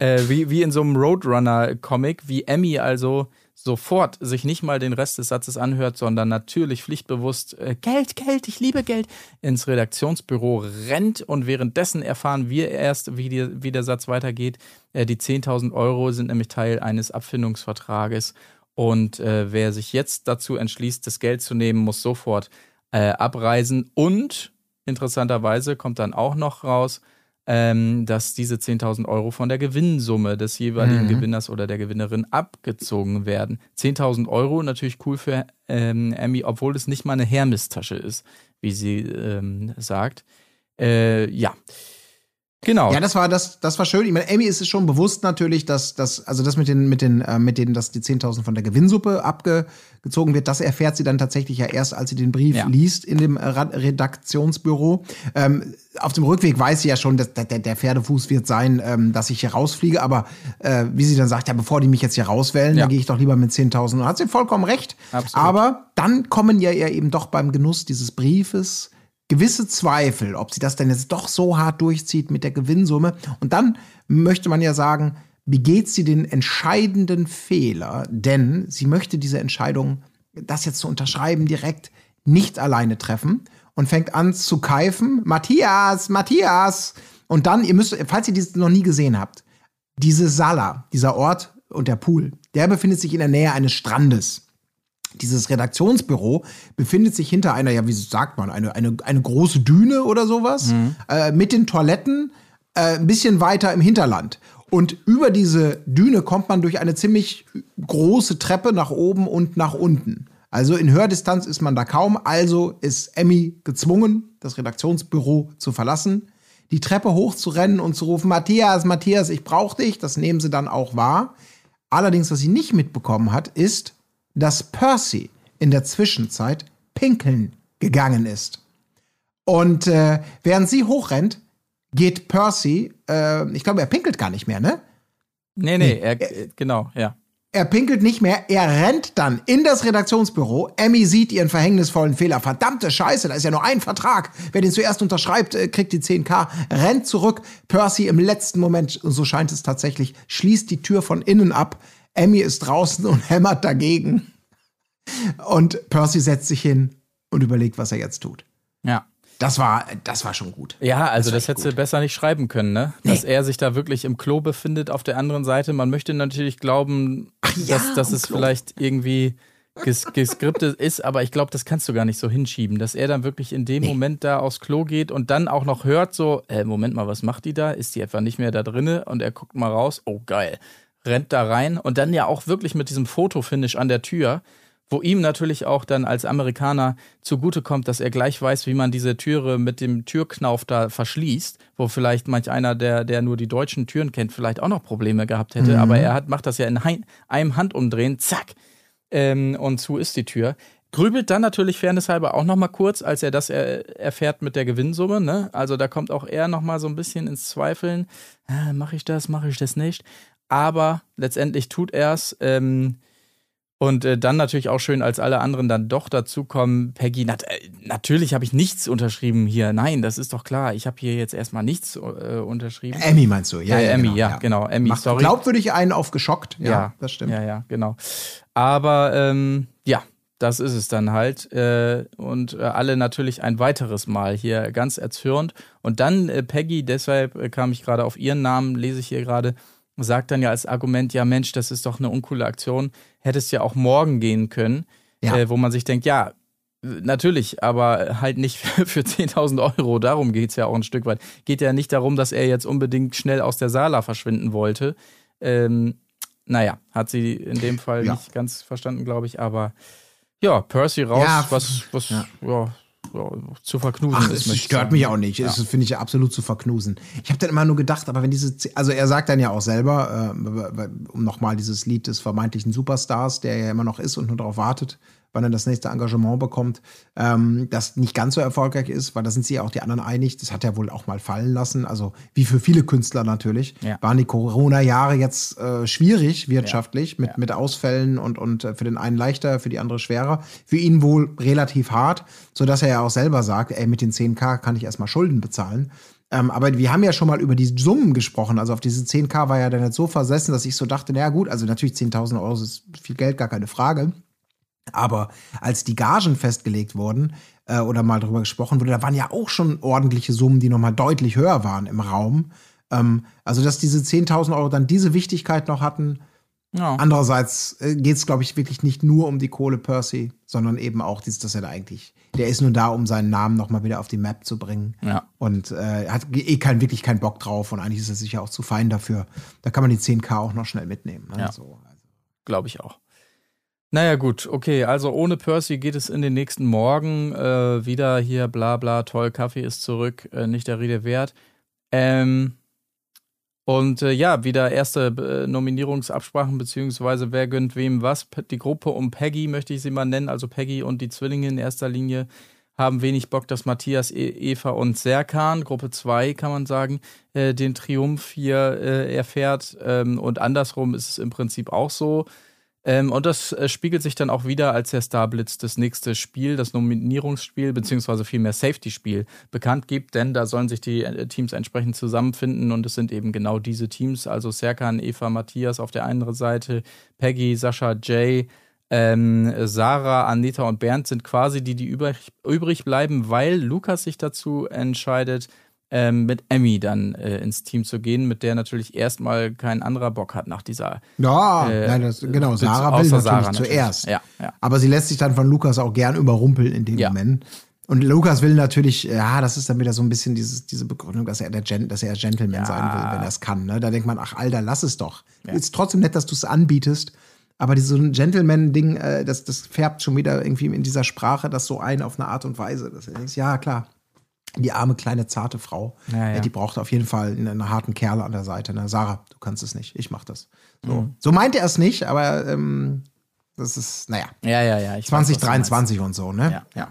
Speaker 1: äh, wie, wie in so einem Roadrunner-Comic, wie Emmy also sofort sich nicht mal den Rest des Satzes anhört, sondern natürlich pflichtbewusst äh, Geld, Geld, ich liebe Geld ins Redaktionsbüro rennt und währenddessen erfahren wir erst, wie, die, wie der Satz weitergeht. Äh, die 10.000 Euro sind nämlich Teil eines Abfindungsvertrages und äh, wer sich jetzt dazu entschließt, das Geld zu nehmen, muss sofort äh, abreisen. Und interessanterweise kommt dann auch noch raus, ähm, dass diese 10.000 Euro von der Gewinnsumme des jeweiligen mhm. Gewinners oder der Gewinnerin abgezogen werden. 10.000 Euro natürlich cool für ähm, Emmy, obwohl es nicht mal eine Hermes-Tasche ist, wie sie ähm, sagt. Äh, ja. Genau.
Speaker 5: Ja, das war das, das war schön. Ich meine, Amy ist es schon bewusst natürlich, dass das, also das mit den, mit den, äh, mit denen, dass die 10.000 von der Gewinnsuppe abgezogen wird, das erfährt sie dann tatsächlich ja erst, als sie den Brief
Speaker 1: Ja.
Speaker 5: liest in dem Ra- Redaktionsbüro. Ähm, auf dem Rückweg weiß sie ja schon, dass der, der Pferdefuß wird sein, ähm, dass ich hier rausfliege. Aber äh, wie sie dann sagt, ja, bevor die mich jetzt hier rauswählen,
Speaker 1: Ja.
Speaker 5: dann gehe ich doch lieber mit 10.000. Und hat sie vollkommen recht.
Speaker 1: Absolut.
Speaker 5: Aber dann kommen ja ihr eben doch beim Genuss dieses Briefes gewisse Zweifel, ob sie das denn jetzt doch so hart durchzieht mit der Gewinnsumme. Und dann möchte man ja sagen, begeht sie den entscheidenden Fehler, denn sie möchte diese Entscheidung, das jetzt zu unterschreiben, direkt nicht alleine treffen und fängt an zu keifen. Matthias, Matthias! Und dann, ihr müsst, falls ihr dies noch nie gesehen habt, diese Sala, dieser Ort und der Pool, der befindet sich in der Nähe eines Strandes. Dieses Redaktionsbüro befindet sich hinter einer, ja, wie sagt man, eine, eine, eine große Düne oder sowas, äh, mit den Toiletten äh, ein bisschen weiter im Hinterland. Und über diese Düne kommt man durch eine ziemlich große Treppe nach oben und nach unten. Also in Hördistanz ist man da kaum, also ist Emmy gezwungen, das Redaktionsbüro zu verlassen, die Treppe hochzurennen und zu rufen, Matthias, Matthias, ich brauch dich. Das nehmen sie dann auch wahr. Allerdings, was sie nicht mitbekommen hat, ist, dass Percy in der Zwischenzeit pinkeln gegangen ist. Und äh, während sie hochrennt, geht Percy, äh, ich glaube, er pinkelt gar nicht mehr, ne?
Speaker 1: Nee, nee, er, äh, genau, ja.
Speaker 5: Er pinkelt nicht mehr, er rennt dann in das Redaktionsbüro. Emmy sieht ihren verhängnisvollen Fehler. Verdammte Scheiße, da ist ja nur ein Vertrag. Wer den zuerst unterschreibt, äh, kriegt die 10k. Rennt zurück. Percy im letzten Moment, und so scheint es tatsächlich, schließt die Tür von innen ab. Emmy ist draußen und hämmert dagegen. Und Percy setzt sich hin und überlegt, was er jetzt tut.
Speaker 1: Ja.
Speaker 5: Das war, das war schon gut.
Speaker 1: Ja, also das,
Speaker 5: echt
Speaker 1: hättest du besser nicht schreiben können, ne? Dass er sich da wirklich im Klo befindet auf der anderen Seite. Man möchte natürlich glauben,
Speaker 5: ja,
Speaker 1: dass, dass es
Speaker 5: Klo.
Speaker 1: vielleicht irgendwie ges geskriptet ist, aber ich glaube, das kannst du gar nicht so hinschieben, dass er dann wirklich in dem Moment da aufs Klo geht und dann auch noch hört so, äh, Moment mal, was macht die da? Ist die etwa nicht mehr da drinne? Und er guckt mal raus, oh geil, rennt da rein und dann ja auch wirklich mit diesem Fotofinish an der Tür, wo ihm natürlich auch dann als Amerikaner zugutekommt, dass er gleich weiß, wie man diese Türe mit dem Türknauf da verschließt, wo vielleicht manch einer, der, der nur die deutschen Türen kennt, vielleicht auch noch Probleme gehabt hätte. Aber er hat, macht das ja in einem Handumdrehen, zack, ähm, und zu ist die Tür. Grübelt dann natürlich fairnesshalber auch noch mal kurz, als er das er, erfährt mit der Gewinnsumme. Ne? Also da kommt auch er noch mal so ein bisschen ins Zweifeln. Äh, mache ich das, mache ich das nicht? Aber letztendlich tut er es. Ähm, und äh, dann natürlich auch schön, als alle anderen dann doch dazukommen. Peggy, nat äh, natürlich habe ich nichts unterschrieben hier. Nein, das ist doch klar. Ich habe hier jetzt erstmal nichts äh, unterschrieben.
Speaker 5: Emmy meinst du? Ja,
Speaker 1: Äh,
Speaker 5: ja,
Speaker 1: Emmy,
Speaker 5: genau,
Speaker 1: ja, genau, Emmy,
Speaker 5: Macht
Speaker 1: sorry.
Speaker 5: glaubwürdig einen auf geschockt. Ja, das stimmt.
Speaker 1: Ja, ja, genau. Aber ähm, ja, das ist es dann halt. Äh, und äh, alle natürlich ein weiteres Mal hier ganz erzürnt. Und dann äh, Peggy, deshalb äh, kam ich gerade auf ihren Namen, lese ich hier gerade, sagt dann ja als Argument, ja Mensch, das ist doch eine uncoole Aktion, hättest ja auch morgen gehen können,
Speaker 5: Ja.
Speaker 1: äh, wo man sich denkt, ja, Natürlich, aber halt nicht für, für 10.000 Euro. Darum geht's ja auch ein Stück weit. Geht ja nicht darum, dass er jetzt unbedingt schnell aus der Sala verschwinden wollte. Ähm, naja, hat sie in dem Fall
Speaker 5: Ja.
Speaker 1: nicht ganz verstanden, glaube ich. Aber ja, Percy raus,
Speaker 5: Ja,
Speaker 1: was, was
Speaker 5: ja.
Speaker 1: ja. Ja, zu verknusen
Speaker 5: Ach,
Speaker 1: ist. ich
Speaker 5: stört mich auch nicht. Das finde ich ja absolut zu verknusen. Ich habe dann immer nur gedacht, aber wenn diese, also er sagt dann ja auch selber, äh, um nochmal dieses Lied des vermeintlichen Superstars, der ja immer noch ist und nur darauf wartet, wann er das nächste Engagement bekommt, ähm, das nicht ganz so erfolgreich ist, weil da sind sich ja auch die anderen einig. Das hat er wohl auch mal fallen lassen. Also wie für viele Künstler natürlich,
Speaker 1: Ja.
Speaker 5: waren die Corona-Jahre jetzt äh, schwierig wirtschaftlich mit, mit Ausfällen und, und äh, für den einen leichter, für die andere schwerer. Für ihn wohl relativ hart, sodass er ja auch selber sagt, ey, mit den 10k kann ich erstmal Schulden bezahlen. Ähm, aber wir haben ja schon mal über die Summen gesprochen. Also auf diese 10k war ja dann jetzt so versessen, dass ich so dachte, naja gut, also natürlich 10.000 Euro ist viel Geld, gar keine Frage. Aber als die Gagen festgelegt wurden äh, oder mal drüber gesprochen wurde, da waren ja auch schon ordentliche Summen, die nochmal deutlich höher waren im Raum. Ähm, also, dass diese 10.000 Euro dann diese Wichtigkeit noch hatten.
Speaker 1: Ja.
Speaker 5: Andererseits äh, geht es, glaube ich, wirklich nicht nur um die Kohle Percy, sondern eben auch, dieses, dass er da eigentlich, der ist nur da, um seinen Namen nochmal wieder auf die Map zu bringen.
Speaker 1: Ja.
Speaker 5: Und äh, hat eh kein, wirklich keinen Bock drauf und eigentlich ist er sicher auch zu fein dafür. Da kann man die 10k auch noch schnell mitnehmen. Ne?
Speaker 1: Ja.
Speaker 5: So, also.
Speaker 1: Glaube ich auch. Naja, gut, okay. Also ohne Percy geht es in den nächsten Morgen äh, wieder hier, bla bla, toll, Kaffee ist zurück, äh, nicht der Rede wert. Ähm, und äh, ja, wieder erste äh, Nominierungsabsprachen, beziehungsweise wer gönnt wem was. Die Gruppe um Peggy möchte ich sie mal nennen, also Peggy und die Zwillinge in erster Linie haben wenig Bock, dass Matthias, e Eva und Serkan, Gruppe 2 kann man sagen, äh, den Triumph hier äh, erfährt. Ähm, und andersrum ist es im Prinzip auch so. Ähm, und das äh, spiegelt sich dann auch wieder, als der Starblitz das nächste Spiel, das Nominierungsspiel, beziehungsweise vielmehr Safety-Spiel bekannt gibt, denn da sollen sich die äh, Teams entsprechend zusammenfinden und es sind eben genau diese Teams, also Serkan, Eva, Matthias auf der einen Seite, Peggy, Sascha, Jay, ähm, Sarah, Anita und Bernd sind quasi die, die übrig, übrig bleiben, weil Lukas sich dazu entscheidet, ähm, mit Emmy dann äh, ins Team zu gehen, mit der natürlich erstmal kein anderer Bock hat nach dieser.
Speaker 5: Ja, äh, nein, das, genau. Sarah will natürlich Sarah zuerst.
Speaker 1: Ja, ja.
Speaker 5: Aber sie lässt sich dann von Lukas auch gern überrumpeln in dem ja. Moment. Und Lukas will natürlich, ja, das ist dann wieder so ein bisschen dieses, diese Begründung, dass er der Gen dass er Gentleman ja. sein will, wenn er es kann. Ne? Da denkt man, ach Alter, lass es doch. Ja. Ist trotzdem nett, dass du es anbietest. Aber dieses so Gentleman-Ding, äh, das, das färbt schon wieder irgendwie in dieser Sprache das so ein auf eine Art und Weise. Du denkst, ja, klar, die arme, kleine, zarte Frau,
Speaker 1: ja, ja.
Speaker 5: die braucht auf jeden Fall einen, einen, harten Kerl an der Seite. Ne? Sarah, du kannst es nicht, ich mach das. So, mhm. so meint er es nicht, aber ähm, das ist, naja.
Speaker 1: Ja, ja, ja.
Speaker 5: 2023 weiß, und so, ne?
Speaker 1: Ja. ja.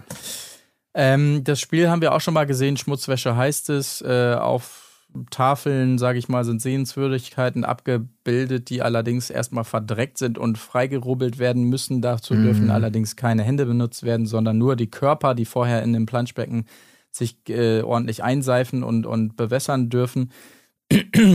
Speaker 1: Ähm, das Spiel haben wir auch schon mal gesehen. Schmutzwäsche heißt es. Äh, auf Tafeln, sage ich mal, sind Sehenswürdigkeiten abgebildet, die allerdings erstmal verdreckt sind und freigerubbelt werden müssen. Dazu mhm. dürfen allerdings keine Hände benutzt werden, sondern nur die Körper, die vorher in dem Planschbecken sich äh, ordentlich einseifen und, und bewässern dürfen.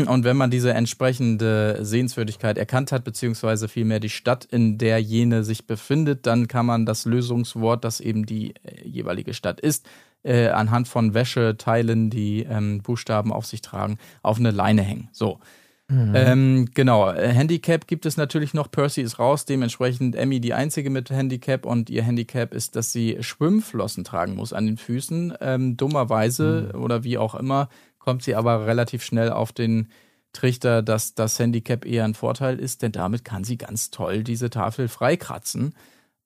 Speaker 1: Und wenn man diese entsprechende Sehenswürdigkeit erkannt hat, beziehungsweise vielmehr die Stadt, in der jene sich befindet, dann kann man das Lösungswort, das eben die äh, jeweilige Stadt ist, äh, anhand von Wäscheteilen, die ähm, Buchstaben auf sich tragen, auf eine Leine hängen. So. Mhm. Ähm, genau, Handicap gibt es natürlich noch. Percy ist raus, dementsprechend Emmy die einzige mit Handicap und ihr Handicap ist, dass sie Schwimmflossen tragen muss an den Füßen. Ähm, dummerweise mhm. oder wie auch immer kommt sie aber relativ schnell auf den Trichter, dass das Handicap eher ein Vorteil ist, denn damit kann sie ganz toll diese Tafel freikratzen.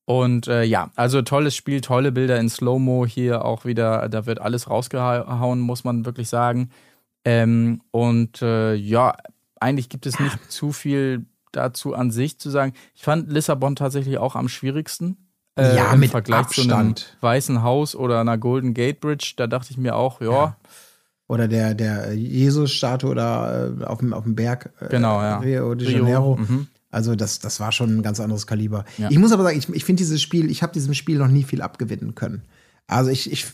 Speaker 1: Und äh, ja, also tolles Spiel, tolle Bilder in Slow-Mo hier auch wieder. Da wird alles rausgehauen, muss man wirklich sagen. Ähm, und äh, ja, eigentlich gibt es nicht zu viel dazu an sich zu sagen. Ich fand Lissabon tatsächlich auch am schwierigsten.
Speaker 5: Äh, ja, im mit Vergleich Abstand. zu einem
Speaker 1: Weißen Haus oder einer Golden Gate Bridge. Da dachte ich mir auch, ja. ja.
Speaker 5: Oder der, der Jesus-Statue oder äh, auf, dem, auf dem Berg.
Speaker 1: Äh, genau, ja.
Speaker 5: Rio de Janeiro. Mhm. Also das, das war schon ein ganz anderes Kaliber. Ja. Ich muss aber sagen, ich, ich finde dieses Spiel, ich habe diesem Spiel noch nie viel abgewinnen können. Also ich, ich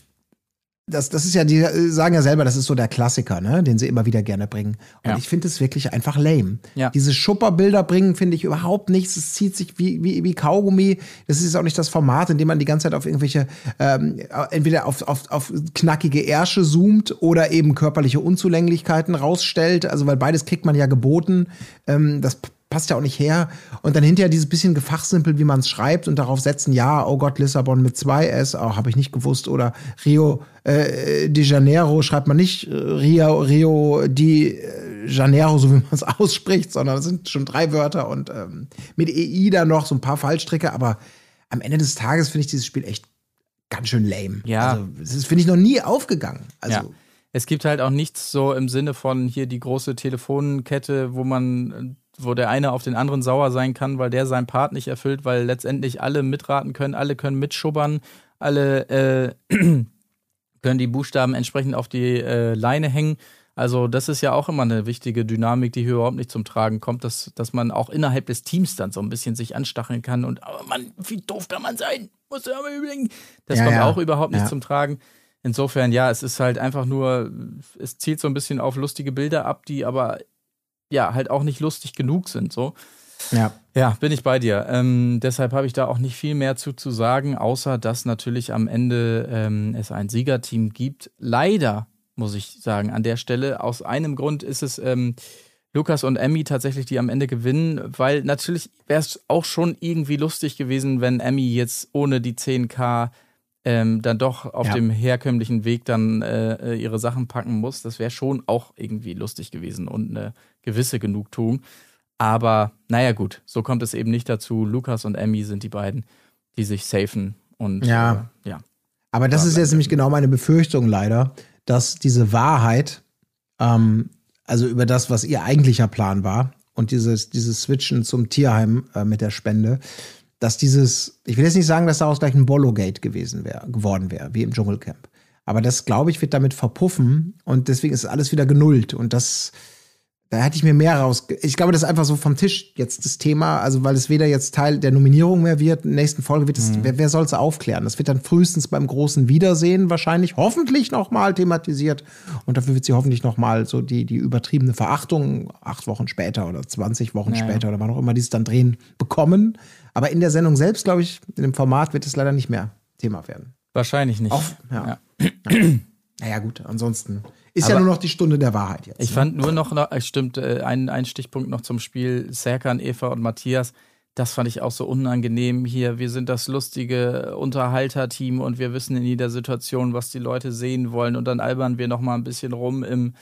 Speaker 5: das, das ist ja, die sagen ja selber, das ist so der Klassiker, ne, den sie immer wieder gerne bringen. Und ja. ich finde es wirklich einfach lame.
Speaker 1: Ja.
Speaker 5: Diese Schupperbilder bringen, finde ich überhaupt nichts. Es zieht sich wie, wie, wie Kaugummi. Das ist auch nicht das Format, in dem man die ganze Zeit auf irgendwelche, ähm, entweder auf, auf, auf knackige Ärsche zoomt oder eben körperliche Unzulänglichkeiten rausstellt. Also, weil beides kriegt man ja geboten. Ähm, das passt ja auch nicht her. Und dann hinterher dieses bisschen gefachsimpelt, wie man es schreibt und darauf setzen, ja, oh Gott, Lissabon mit zwei S, auch oh, habe ich nicht gewusst. Oder Rio äh, de Janeiro schreibt man nicht äh, Rio, Rio de Janeiro, so wie man es ausspricht, sondern es sind schon drei Wörter und ähm, mit EI da noch so ein paar Fallstricke. Aber am Ende des Tages finde ich dieses Spiel echt ganz schön lame.
Speaker 1: Ja.
Speaker 5: Also, das ist, finde ich, noch nie aufgegangen. Also, ja.
Speaker 1: Es gibt halt auch nichts so im Sinne von hier die große Telefonkette, wo man wo der eine auf den anderen sauer sein kann, weil der seinen Part nicht erfüllt, weil letztendlich alle mitraten können, alle können mitschubbern, alle äh, können die Buchstaben entsprechend auf die äh, Leine hängen. Also das ist ja auch immer eine wichtige Dynamik, die hier überhaupt nicht zum Tragen kommt, dass, dass man auch innerhalb des Teams dann so ein bisschen sich anstacheln kann und aber Mann, wie doof kann man sein? Muss ja mal überlegen. Das ja, kommt ja. auch überhaupt nicht ja. zum Tragen. Insofern, ja, es ist halt einfach nur, es zielt so ein bisschen auf lustige Bilder ab, die aber ja halt auch nicht lustig genug sind. So.
Speaker 5: Ja.
Speaker 1: Ja, bin ich bei dir. Ähm, deshalb habe ich da auch nicht viel mehr zu, zu sagen, außer dass natürlich am Ende ähm, es ein Siegerteam gibt. Leider, muss ich sagen, an der Stelle. Aus einem Grund ist es ähm, Lukas und Emmy tatsächlich, die am Ende gewinnen, weil natürlich wäre es auch schon irgendwie lustig gewesen, wenn Emmy jetzt ohne die 10k ähm, dann doch auf ja. dem herkömmlichen Weg dann äh, ihre Sachen packen muss. Das wäre schon auch irgendwie lustig gewesen und eine gewisse Genugtuung. Aber naja, gut, so kommt es eben nicht dazu. Lukas und Emmy sind die beiden, die sich safen und
Speaker 5: ja.
Speaker 1: Äh, ja.
Speaker 5: Aber das ist jetzt nämlich genau meine Befürchtung leider, dass diese Wahrheit Ähm, also über das, was ihr eigentlicher Plan war und dieses, dieses Switchen zum Tierheim äh, mit der Spende, dass dieses, ich will jetzt nicht sagen, dass daraus gleich ein Bollo-Gate gewesen wäre, geworden wäre, wie im Dschungelcamp. Aber das, glaube ich, wird damit verpuffen und deswegen ist alles wieder genullt. Und das, da hätte ich mir mehr raus. Ich glaube, das ist einfach so vom Tisch jetzt das Thema, also weil es weder jetzt Teil der Nominierung mehr wird, in der nächsten Folge wird es, mhm. wer, wer soll es aufklären? Das wird dann frühestens beim großen Wiedersehen wahrscheinlich, hoffentlich nochmal thematisiert. Und dafür wird sie hoffentlich nochmal so die, die übertriebene Verachtung acht Wochen später oder 20 Wochen ja. später oder wann auch immer die es dann drehen, bekommen. Aber in der Sendung selbst, glaube ich, in dem Format wird es leider nicht mehr Thema werden.
Speaker 1: Wahrscheinlich nicht.
Speaker 5: Auf, ja. ja. naja, gut, ansonsten ist Aber ja nur noch die Stunde der Wahrheit jetzt.
Speaker 1: Ich ne? fand nur noch, noch stimmt, äh, ein, ein Stichpunkt noch zum Spiel Serkan, Eva und Matthias. Das fand ich auch so unangenehm hier. Wir sind das lustige Unterhalterteam und wir wissen in jeder Situation, was die Leute sehen wollen. Und dann albern wir noch mal ein bisschen rum im,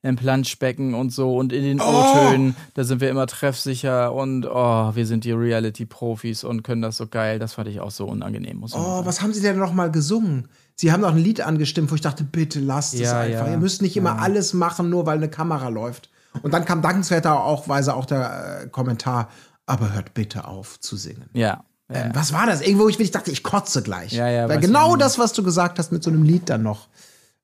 Speaker 1: im Planschbecken und so und in den oh. O-Tönen, da sind wir immer treffsicher und oh, wir sind die Reality-Profis und können das so geil. Das fand ich auch so unangenehm. Muss
Speaker 5: oh, was haben Sie denn noch mal gesungen? Sie haben noch ein Lied angestimmt, wo ich dachte, bitte lasst ja, es einfach. Ja. Ihr müsst nicht immer alles machen, nur weil eine Kamera läuft. Und dann kam dankenswerter auch, weise auch der äh, Kommentar, aber hört bitte auf zu singen.
Speaker 1: Ja.
Speaker 5: Ähm, was war das? Irgendwo, ich, ich dachte, ich kotze gleich. Ja, ja, weil genau das, was du gesagt hast, mit so einem Lied dann noch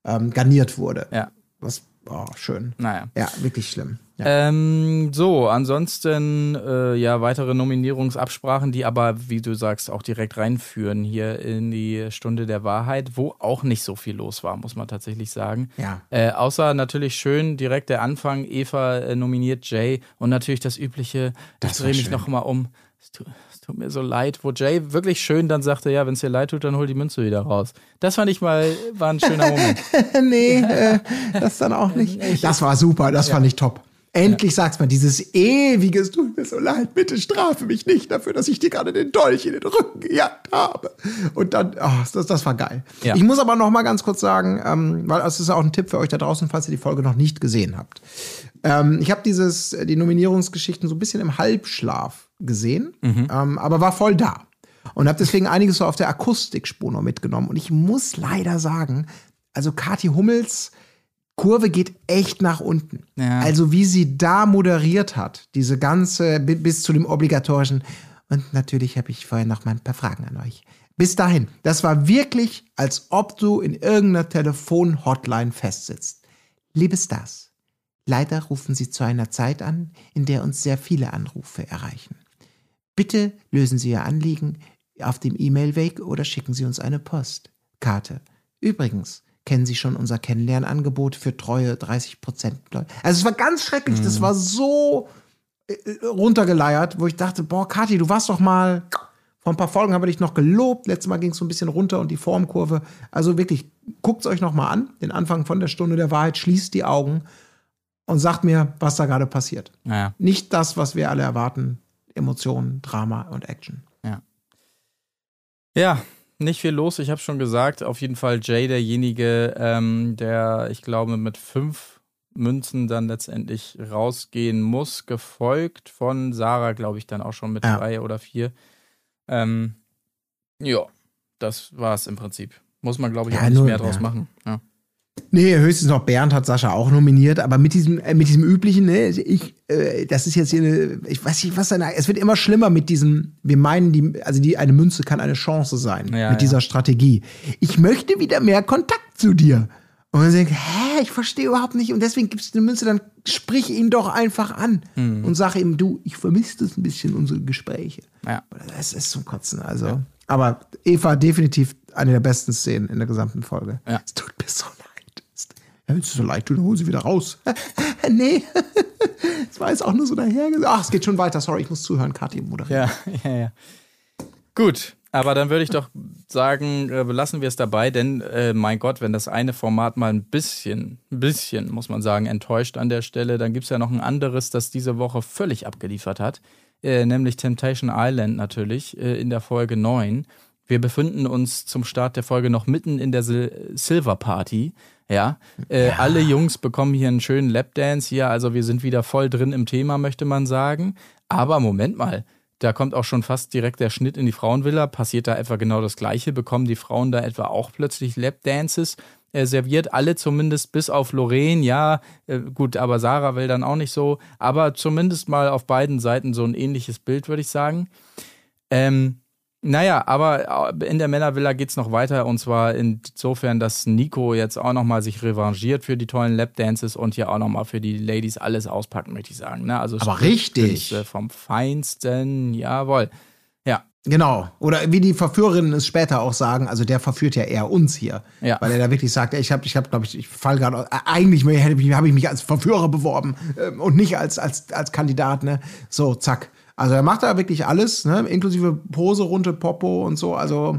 Speaker 5: ähm, garniert wurde.
Speaker 1: Ja.
Speaker 5: Was Oh, schön.
Speaker 1: Naja.
Speaker 5: Ja, wirklich schlimm. Ja.
Speaker 1: Ähm, so, ansonsten äh, ja weitere Nominierungsabsprachen, die aber, wie du sagst, auch direkt reinführen hier in die Stunde der Wahrheit, wo auch nicht so viel los war, muss man tatsächlich sagen.
Speaker 5: Ja.
Speaker 1: Äh, außer natürlich schön direkt der Anfang, Eva äh, nominiert Jay und natürlich das übliche, das ich drehe mich nochmal um. Es tut, es tut, mir so leid, wo Jay wirklich schön dann sagte, ja, wenn es dir leid tut, dann hol die Münze wieder raus. Das fand ich mal, war ein schöner Moment.
Speaker 5: nee, äh, das dann auch nicht. Das war super, das ja. fand ich top. Endlich ja. sagst mal dieses ewiges, tut mir so leid, bitte strafe mich nicht dafür, dass ich dir gerade den Dolch in den Rücken gejagt habe. Und dann, oh, das, das war geil. Ja. Ich muss aber noch mal ganz kurz sagen, ähm, weil das ist auch ein Tipp für euch da draußen, falls ihr die Folge noch nicht gesehen habt. Ähm, ich habe dieses, die Nominierungsgeschichten so ein bisschen im Halbschlaf gesehen, mhm. ähm, aber war voll da. Und habe deswegen einiges so auf der Akustikspur noch mitgenommen. Und ich muss leider sagen, also Kathi Hummels Kurve geht echt nach unten. Ja. Also wie sie da moderiert hat, diese ganze bis zu dem obligatorischen. Und natürlich habe ich vorher noch mal ein paar Fragen an euch. Bis dahin, das war wirklich, als ob du in irgendeiner Telefon-Hotline festsitzt. Liebe Stars, leider rufen Sie zu einer Zeit an, in der uns sehr viele Anrufe erreichen. Bitte lösen Sie Ihr Anliegen auf dem E-Mail-Weg oder schicken Sie uns eine Postkarte. Übrigens, kennen Sie schon unser Kennenlernangebot für treue 30 Prozent. Also es war ganz schrecklich. Mhm. Das war so äh, runtergeleiert, wo ich dachte, boah, Kathi, du warst doch mal, vor ein paar Folgen haben wir dich noch gelobt. Letztes Mal ging es so ein bisschen runter und die Formkurve. Also wirklich, guckt es euch noch mal an. Den Anfang von der Stunde der Wahrheit, schließt die Augen und sagt mir, was da gerade passiert.
Speaker 1: Ja.
Speaker 5: Nicht das, was wir alle erwarten. Emotionen, Drama und Action.
Speaker 1: Ja. Ja, nicht viel los. Ich habe schon gesagt, auf jeden Fall Jay derjenige, ähm, der, ich glaube, mit fünf Münzen dann letztendlich rausgehen muss, gefolgt von Sarah, glaube ich, dann auch schon mit ja. drei oder vier. Ähm, ja, das war es im Prinzip. Muss man, glaube ich, ja, auch nicht nur, mehr draus ja. machen. Ja.
Speaker 5: Nee, höchstens noch Bernd hat Sascha auch nominiert, aber mit diesem, äh, mit diesem üblichen, ne, ich, äh, das ist jetzt hier eine, ich weiß nicht, was da, es wird immer schlimmer mit diesem, wir meinen, die, also die, eine Münze kann eine Chance sein, ja, mit ja. dieser Strategie. Ich möchte wieder mehr Kontakt zu dir. Und man denkt, hä, ich verstehe überhaupt nicht. Und deswegen gibt es eine Münze, dann sprich ihn doch einfach an mhm. und sag ihm, du, ich vermisse das ein bisschen, unsere Gespräche.
Speaker 1: Ja.
Speaker 5: Das ist zum Kotzen, also. Ja. Aber Eva definitiv eine der besten Szenen in der gesamten Folge.
Speaker 1: Ja.
Speaker 5: Es tut mir so leid. Wenn es so leid tut, dann holen sie wieder raus. nee, es war jetzt auch nur so daher. Ach, es geht schon weiter. Sorry, ich muss zuhören. Kathi moderiert.
Speaker 1: Ja, ja, ja. Gut, aber dann würde ich doch sagen, äh, belassen wir es dabei, denn äh, mein Gott, wenn das eine Format mal ein bisschen, ein bisschen, muss man sagen, enttäuscht an der Stelle, dann gibt es ja noch ein anderes, das diese Woche völlig abgeliefert hat, äh, nämlich Temptation Island natürlich äh, in der Folge 9. Wir befinden uns zum Start der Folge noch mitten in der Sil Silver Party. Ja, äh, ja. alle Jungs bekommen hier einen schönen Lapdance hier, also wir sind wieder voll drin im Thema, möchte man sagen. Aber Moment mal, da kommt auch schon fast direkt der Schnitt in die Frauenvilla. Passiert da etwa genau das Gleiche? Bekommen die Frauen da etwa auch plötzlich Lapdances? äh, serviert, alle zumindest bis auf Lorraine, ja, äh, gut, aber Sarah will dann auch nicht so, aber zumindest mal auf beiden Seiten so ein ähnliches Bild, würde ich sagen. Ähm, naja, aber äh, in der Männervilla geht es noch weiter und zwar insofern, dass Nico jetzt auch nochmal sich revanchiert für die tollen Lapdances und hier auch nochmal für die Ladies alles auspacken, möchte ich sagen. Ne? Also
Speaker 5: aber richtig.
Speaker 1: Vom Feinsten, jawohl. Ja.
Speaker 5: Genau. Oder wie die Verführerinnen es später auch sagen, also der verführt ja eher uns hier.
Speaker 1: Ja.
Speaker 5: Weil er da wirklich sagt, ich habe, ich hab, glaube ich, ich fall gerade, äh, eigentlich habe ich mich als Verführer beworben äh, und nicht als, als, als Kandidat, ne? So, zack. Also er macht da wirklich alles, ne? inklusive Pose, runde Popo und so. Also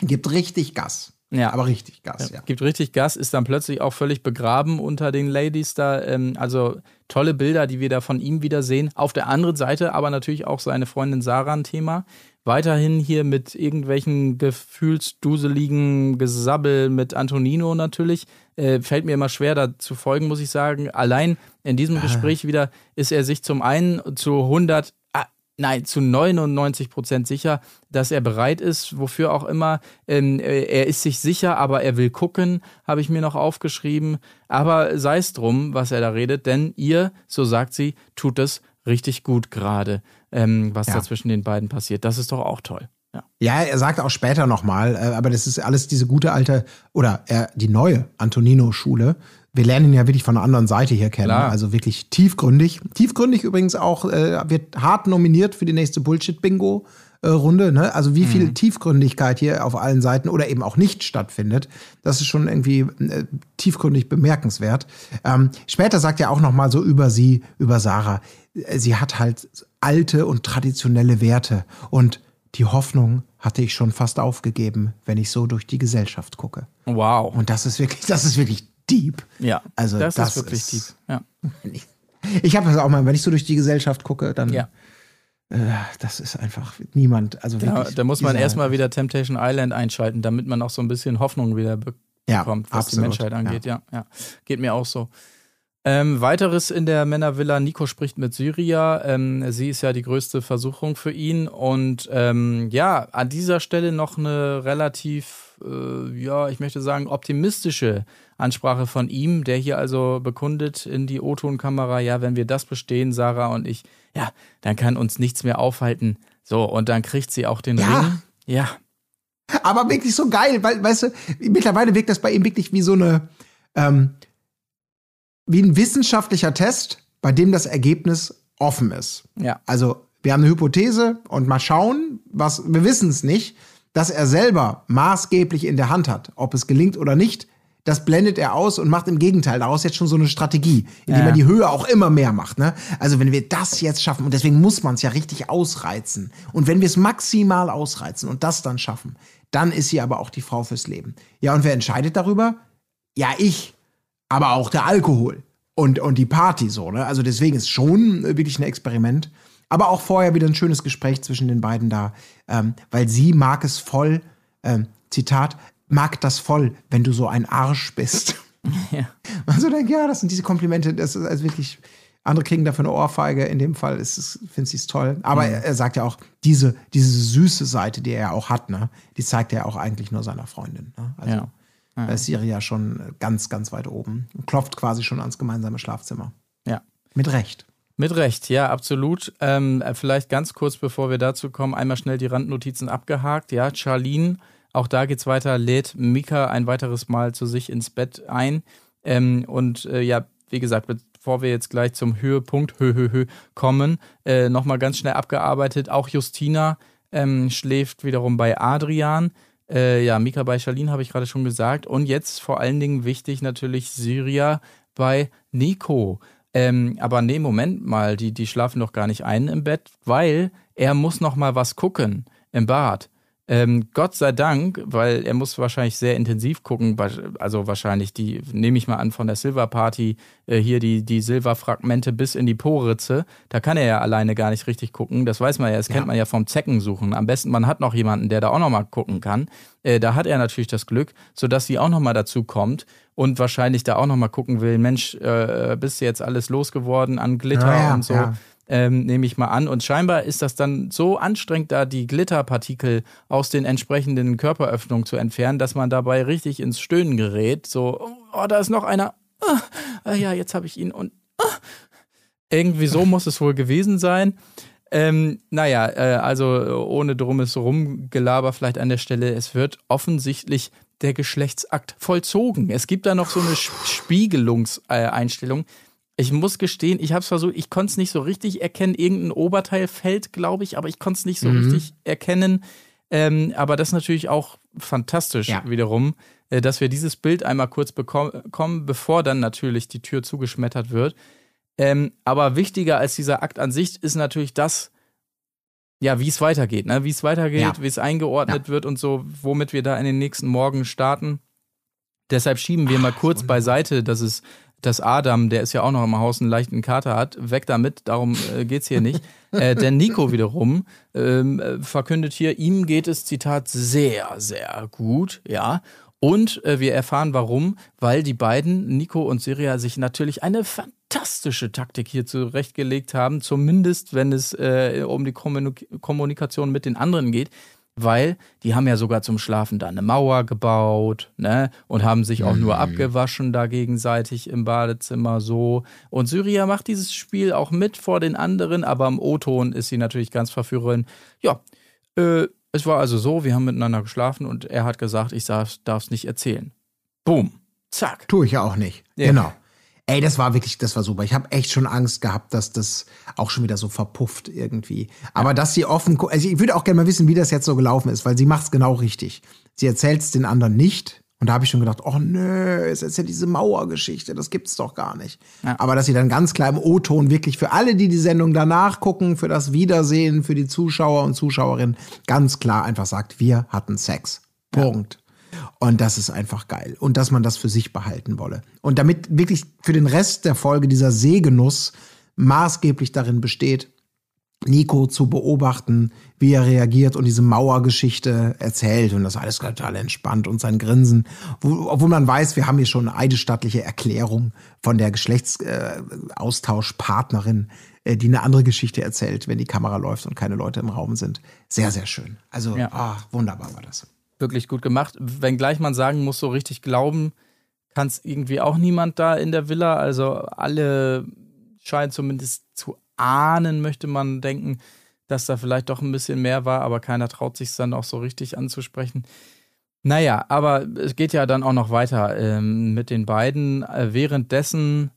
Speaker 5: gibt richtig Gas.
Speaker 1: Ja.
Speaker 5: Aber richtig Gas, ja.
Speaker 1: ja. Gibt richtig Gas, ist dann plötzlich auch völlig begraben unter den Ladies da. Ähm, also tolle Bilder, die wir da von ihm wieder sehen. Auf der anderen Seite aber natürlich auch seine Freundin Sarah ein Thema. Weiterhin hier mit irgendwelchen gefühlsduseligen Gesabbel mit Antonino natürlich. Äh, fällt mir immer schwer, da zu folgen, muss ich sagen. Allein in diesem ah. Gespräch wieder ist er sich zum einen zu 100 nein, zu 99 Prozent sicher, dass er bereit ist, wofür auch immer. Ähm, äh, er ist sich sicher, aber er will gucken, habe ich mir noch aufgeschrieben. Aber sei es drum, was er da redet, denn ihr, so sagt sie, tut es richtig gut gerade, ähm, was ja. da zwischen den beiden passiert. Das ist doch auch toll.
Speaker 5: Ja. ja, er sagt auch später nochmal, äh, aber das ist alles diese gute alte oder äh, die neue Antonino-Schule, wir lernen ihn ja wirklich von der anderen Seite hier kennen. Klar. Also wirklich tiefgründig. Tiefgründig übrigens auch, äh, wird hart nominiert für die nächste Bullshit-Bingo. Runde, ne? Also wie viel mhm. Tiefgründigkeit hier auf allen Seiten oder eben auch nicht stattfindet, das ist schon irgendwie äh, tiefgründig bemerkenswert. Ähm, später sagt er auch noch mal so über sie, über Sarah, äh, sie hat halt alte und traditionelle Werte und die Hoffnung hatte ich schon fast aufgegeben, wenn ich so durch die Gesellschaft gucke.
Speaker 1: Wow.
Speaker 5: Und das ist wirklich, das ist wirklich deep.
Speaker 1: Ja,
Speaker 5: also
Speaker 1: das, das ist wirklich ist, deep. Ja.
Speaker 5: Ich, ich habe das auch mal, wenn ich so durch die Gesellschaft gucke, dann.
Speaker 1: Ja.
Speaker 5: Äh, das ist einfach niemand. Also
Speaker 1: ja, da muss man erstmal wieder Temptation Island einschalten, damit man auch so ein bisschen Hoffnung wieder bekommt, ja, was absolut. die Menschheit angeht. Ja. ja, ja. Geht mir auch so. Ähm, weiteres in der Männervilla, Nico spricht mit Syria. Ähm, sie ist ja die größte Versuchung für ihn. Und ähm, ja, an dieser Stelle noch eine relativ, äh, ja, ich möchte sagen, optimistische Ansprache von ihm, der hier also bekundet in die O-Ton-Kamera, ja, wenn wir das bestehen, Sarah und ich, ja, dann kann uns nichts mehr aufhalten. So, und dann kriegt sie auch den ja. Ring. Ja.
Speaker 5: Aber wirklich so geil, weil, weißt du, mittlerweile wirkt das bei ihm wirklich wie so eine, ähm, wie ein wissenschaftlicher Test, bei dem das Ergebnis offen ist.
Speaker 1: Ja.
Speaker 5: Also, wir haben eine Hypothese und mal schauen, was, wir wissen es nicht, dass er selber maßgeblich in der Hand hat, ob es gelingt oder nicht. Das blendet er aus und macht im Gegenteil daraus jetzt schon so eine Strategie, indem ja. er die Höhe auch immer mehr macht. Ne? Also wenn wir das jetzt schaffen, und deswegen muss man es ja richtig ausreizen. Und wenn wir es maximal ausreizen und das dann schaffen, dann ist sie aber auch die Frau fürs Leben. Ja, und wer entscheidet darüber? Ja, ich aber auch der Alkohol und, und die Party so. Ne? Also deswegen ist schon wirklich ein Experiment. Aber auch vorher wieder ein schönes Gespräch zwischen den beiden da, ähm, weil sie mag es voll, ähm, Zitat, mag das voll, wenn du so ein Arsch bist.
Speaker 1: Ja.
Speaker 5: Man so denkt, ja, das sind diese Komplimente, das ist also wirklich, andere kriegen dafür eine Ohrfeige, in dem Fall finde ich es toll. Aber mhm. er, er, sagt ja auch, diese, diese süße Seite, die er auch hat, ne, die zeigt er auch eigentlich nur seiner Freundin. Ne? Also, ja. Da ist Siri ja schon ganz, ganz weit oben. Und klopft quasi schon ans gemeinsame Schlafzimmer.
Speaker 1: Ja.
Speaker 5: Mit Recht.
Speaker 1: Mit Recht, ja, absolut. Ähm, vielleicht ganz kurz, bevor wir dazu kommen, einmal schnell die Randnotizen abgehakt. Ja, Charlene, auch da geht's weiter, lädt Mika ein weiteres Mal zu sich ins Bett ein. Ähm, und äh, ja, wie gesagt, bevor wir jetzt gleich zum Höhepunkt hö, hö, hö, kommen, äh, nochmal ganz schnell abgearbeitet. Auch Justina ähm, schläft wiederum bei Adrian. Äh, ja, Mika bei Charlene habe ich gerade schon gesagt. Und jetzt vor allen Dingen wichtig natürlich Syria bei Nico. Ähm, aber nee, Moment mal, die, die schlafen doch gar nicht ein im Bett, weil er muss noch mal was gucken im Bad. Ähm, Gott sei Dank, weil er muss wahrscheinlich sehr intensiv gucken, also wahrscheinlich die, nehme ich mal an, von der Silver Party, äh, hier die, die Silberfragmente bis in die Po-Ritze, da kann er ja alleine gar nicht richtig gucken. Das weiß man ja, das ja. kennt man ja vom Zeckensuchen. Am besten, man hat noch jemanden, der da auch noch mal gucken kann. Äh, da hat er natürlich das Glück, sodass sie auch noch mal dazu kommt und wahrscheinlich da auch noch mal gucken will, Mensch, äh, bist du jetzt alles losgeworden an Glitter ja, ja, und so. Ähm, nehme ich mal an. Und scheinbar ist das dann so anstrengend, da die Glitterpartikel aus den entsprechenden Körperöffnungen zu entfernen, dass man dabei richtig ins Stöhnen gerät. So, oh, da ist noch einer. Ah, ja, jetzt habe ich ihn und ah. irgendwie so muss es wohl gewesen sein. Ähm, naja, äh, also ohne drummes Rumgelaber vielleicht an der Stelle, es wird offensichtlich der Geschlechtsakt vollzogen. Es gibt da noch so eine Spiegelungseinstellung. Ich muss gestehen, ich habe es versucht, ich konnte es nicht so richtig erkennen. Irgendein Oberteil fällt, glaube ich, aber ich konnte es nicht so mhm. richtig erkennen. Ähm, aber das ist natürlich auch fantastisch ja. wiederum, äh, dass wir dieses Bild einmal kurz bekommen, bevor dann natürlich die Tür zugeschmettert wird. Ähm, aber wichtiger als dieser Akt an sich ist natürlich das, ja, wie es weitergeht, ne? wie es weitergeht, ja. wie es eingeordnet ja. wird und so, womit wir da in den nächsten Morgen starten. Deshalb schieben wir Ach, mal kurz wunderbar. beiseite, dass es dass Adam, der ist ja auch noch im Haus, einen leichten Kater hat. Weg damit, darum äh, es hier nicht. äh, der Nico wiederum ähm, äh, verkündet hier, ihm geht es, Zitat, sehr, sehr gut, ja. Und äh, wir erfahren warum, weil die beiden, Nico und Syria, sich natürlich eine fantastische Taktik hier zurechtgelegt haben, zumindest wenn es äh, um die Kommunik Kommunikation mit den anderen geht. Weil die haben ja sogar zum Schlafen da eine Mauer gebaut, ne? Und haben sich auch nur mhm. abgewaschen da gegenseitig im Badezimmer so. Und Syria macht dieses Spiel auch mit vor den anderen, aber im O-Ton ist sie natürlich ganz verführerin. Ja, äh, es war also so, wir haben miteinander geschlafen und er hat gesagt, ich darf es nicht erzählen. Boom. Zack.
Speaker 5: Tue ich ja auch nicht. Ja. Genau. Ey, das war wirklich, das war super. Ich habe echt schon Angst gehabt, dass das auch schon wieder so verpufft irgendwie. Aber ja. dass sie offen, also ich würde auch gerne mal wissen, wie das jetzt so gelaufen ist, weil sie macht es genau richtig. Sie erzählt es den anderen nicht, und da habe ich schon gedacht, oh nö, es ist ja diese Mauergeschichte, das gibt's doch gar nicht. Ja. Aber dass sie dann ganz klar im O-Ton wirklich für alle, die die Sendung danach gucken, für das Wiedersehen, für die Zuschauer und Zuschauerinnen, ganz klar einfach sagt, wir hatten Sex. Punkt. Ja. Und das ist einfach geil. Und dass man das für sich behalten wolle. Und damit wirklich für den Rest der Folge dieser Sehgenuss maßgeblich darin besteht, Nico zu beobachten, wie er reagiert und diese Mauergeschichte erzählt und das alles total entspannt und sein Grinsen, wo, obwohl man weiß, wir haben hier schon eine eidesstattliche Erklärung von der Geschlechtsaustauschpartnerin, äh, äh, die eine andere Geschichte erzählt, wenn die Kamera läuft und keine Leute im Raum sind. Sehr, sehr schön. Also, ja. oh, wunderbar war das.
Speaker 1: Wirklich gut gemacht. Wenngleich man sagen muss, so richtig glauben kann es irgendwie auch niemand da in der Villa. Also alle scheinen zumindest zu ahnen, möchte man denken, dass da vielleicht doch ein bisschen mehr war, aber keiner traut sich es dann auch so richtig anzusprechen. Naja, aber es geht ja dann auch noch weiter ähm, mit den beiden. Äh, währenddessen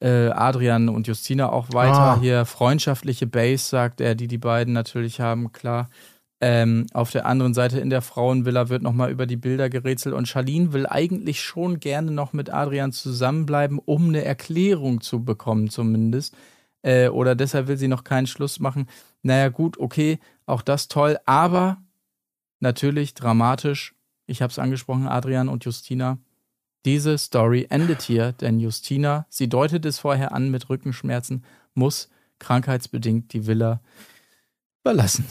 Speaker 1: äh, Adrian und Justina auch weiter ah. hier freundschaftliche Base, sagt er, die die beiden natürlich haben, klar. Ähm, auf der anderen Seite in der Frauenvilla wird nochmal über die Bilder gerätselt und Charlene will eigentlich schon gerne noch mit Adrian zusammenbleiben, um eine Erklärung zu bekommen, zumindest äh, oder deshalb will sie noch keinen Schluss machen. Naja, gut, okay, auch das toll, aber natürlich dramatisch. Ich habe es angesprochen, Adrian und Justina. Diese Story endet hier, denn Justina, sie deutet es vorher an mit Rückenschmerzen, muss krankheitsbedingt die Villa verlassen.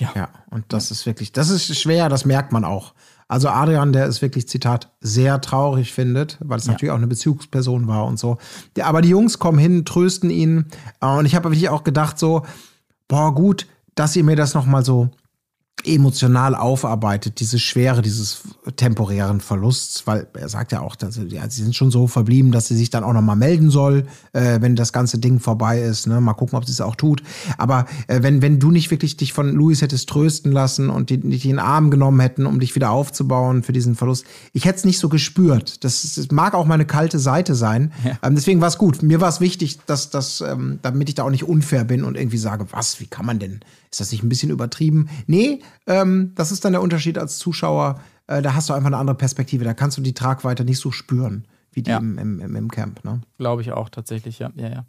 Speaker 5: Ja. ja, und das ist wirklich, das ist schwer, das merkt man auch. Also Adrian, der ist wirklich, Zitat, sehr traurig findet, weil es ja. natürlich auch eine Bezugsperson war und so. Aber die Jungs kommen hin, trösten ihn. Und ich habe wirklich auch gedacht so, boah, gut, dass ihr mir das noch mal so emotional aufarbeitet, diese Schwere dieses temporären Verlusts, weil er sagt ja auch, dass ja, sie sind schon so verblieben, dass sie sich dann auch noch mal melden soll, äh, wenn das ganze Ding vorbei ist. Ne? Mal gucken, ob sie es auch tut. Aber äh, wenn, wenn du nicht wirklich dich von Louis hättest trösten lassen und die, dich in den Arm genommen hätten, um dich wieder aufzubauen für diesen Verlust, ich hätte es nicht so gespürt. Das, das mag auch meine kalte Seite sein. Ja. Ähm, deswegen war es gut. Mir war es wichtig, dass, dass ähm, damit ich da auch nicht unfair bin und irgendwie sage, was, wie kann man denn ist das nicht ein bisschen übertrieben? Nee, ähm, das ist dann der Unterschied als Zuschauer. Äh, da hast du einfach eine andere Perspektive. Da kannst du die Tragweite nicht so spüren wie die ja. im, im, im, Camp. Ne?
Speaker 1: Glaube ich auch tatsächlich, ja. ja, ja.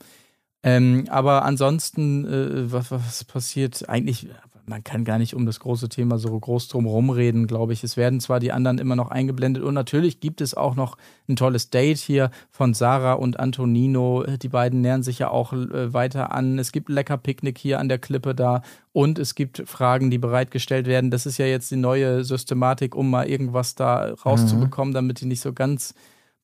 Speaker 1: Ähm, aber ansonsten, äh, was, was passiert? Eigentlich man kann gar nicht um das große Thema so groß drum rumreden, glaube ich. Es werden zwar die anderen immer noch eingeblendet und natürlich gibt es auch noch ein tolles Date hier von Sarah und Antonino. Die beiden nähern sich ja auch äh, weiter an. Es gibt lecker Picknick hier an der Klippe da und es gibt Fragen, die bereitgestellt werden. Das ist ja jetzt die neue Systematik, um mal irgendwas da rauszubekommen, mhm. damit die nicht so ganz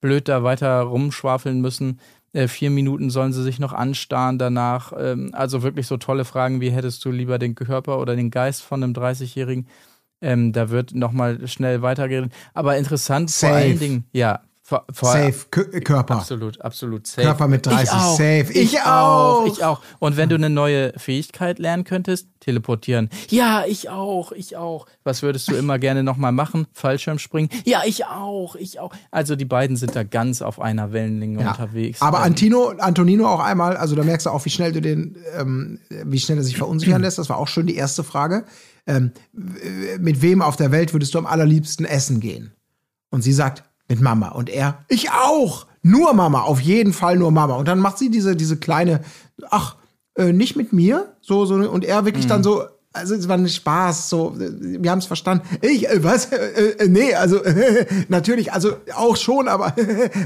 Speaker 1: blöd da weiter rumschwafeln müssen. Äh, vier Minuten sollen sie sich noch anstarren danach. Ähm, also wirklich so tolle Fragen wie hättest du lieber den Körper oder den Geist von einem 30-Jährigen? Ähm, da wird nochmal schnell weitergeredet. Aber interessant
Speaker 5: Safe.
Speaker 1: vor allen Dingen, ja, vor, vor,
Speaker 5: Safe, Kö Körper.
Speaker 1: Absolut, absolut safe.
Speaker 5: Körper mit 30,
Speaker 1: ich auch,
Speaker 5: safe. Ich,
Speaker 1: Ich auch, ich auch. Und wenn du eine neue Fähigkeit lernen könntest, teleportieren. Ja, ich auch, ich auch. Was würdest du immer gerne nochmal machen? Fallschirmspringen? Ja, ich auch, ich auch. Also die beiden sind da ganz auf einer Wellenlänge
Speaker 5: Ja.
Speaker 1: unterwegs.
Speaker 5: Aber
Speaker 1: Ähm,
Speaker 5: Antino, Antonino auch einmal, also da merkst du auch, wie schnell du den, ähm, wie schnell er sich verunsichern lässt. Das war auch schon die erste Frage. Ähm, mit wem auf der Welt würdest du am allerliebsten essen gehen? Und sie sagt, mit Mama. Und er, ich auch. Nur Mama, auf jeden Fall nur Mama. Und dann macht sie diese, diese kleine, ach, äh, nicht mit mir. So, so, und er wirklich dann so, also es war ein Spaß, so, äh, wir haben es verstanden. Ich, äh, was? Äh, äh, nee, also natürlich, also auch schon, aber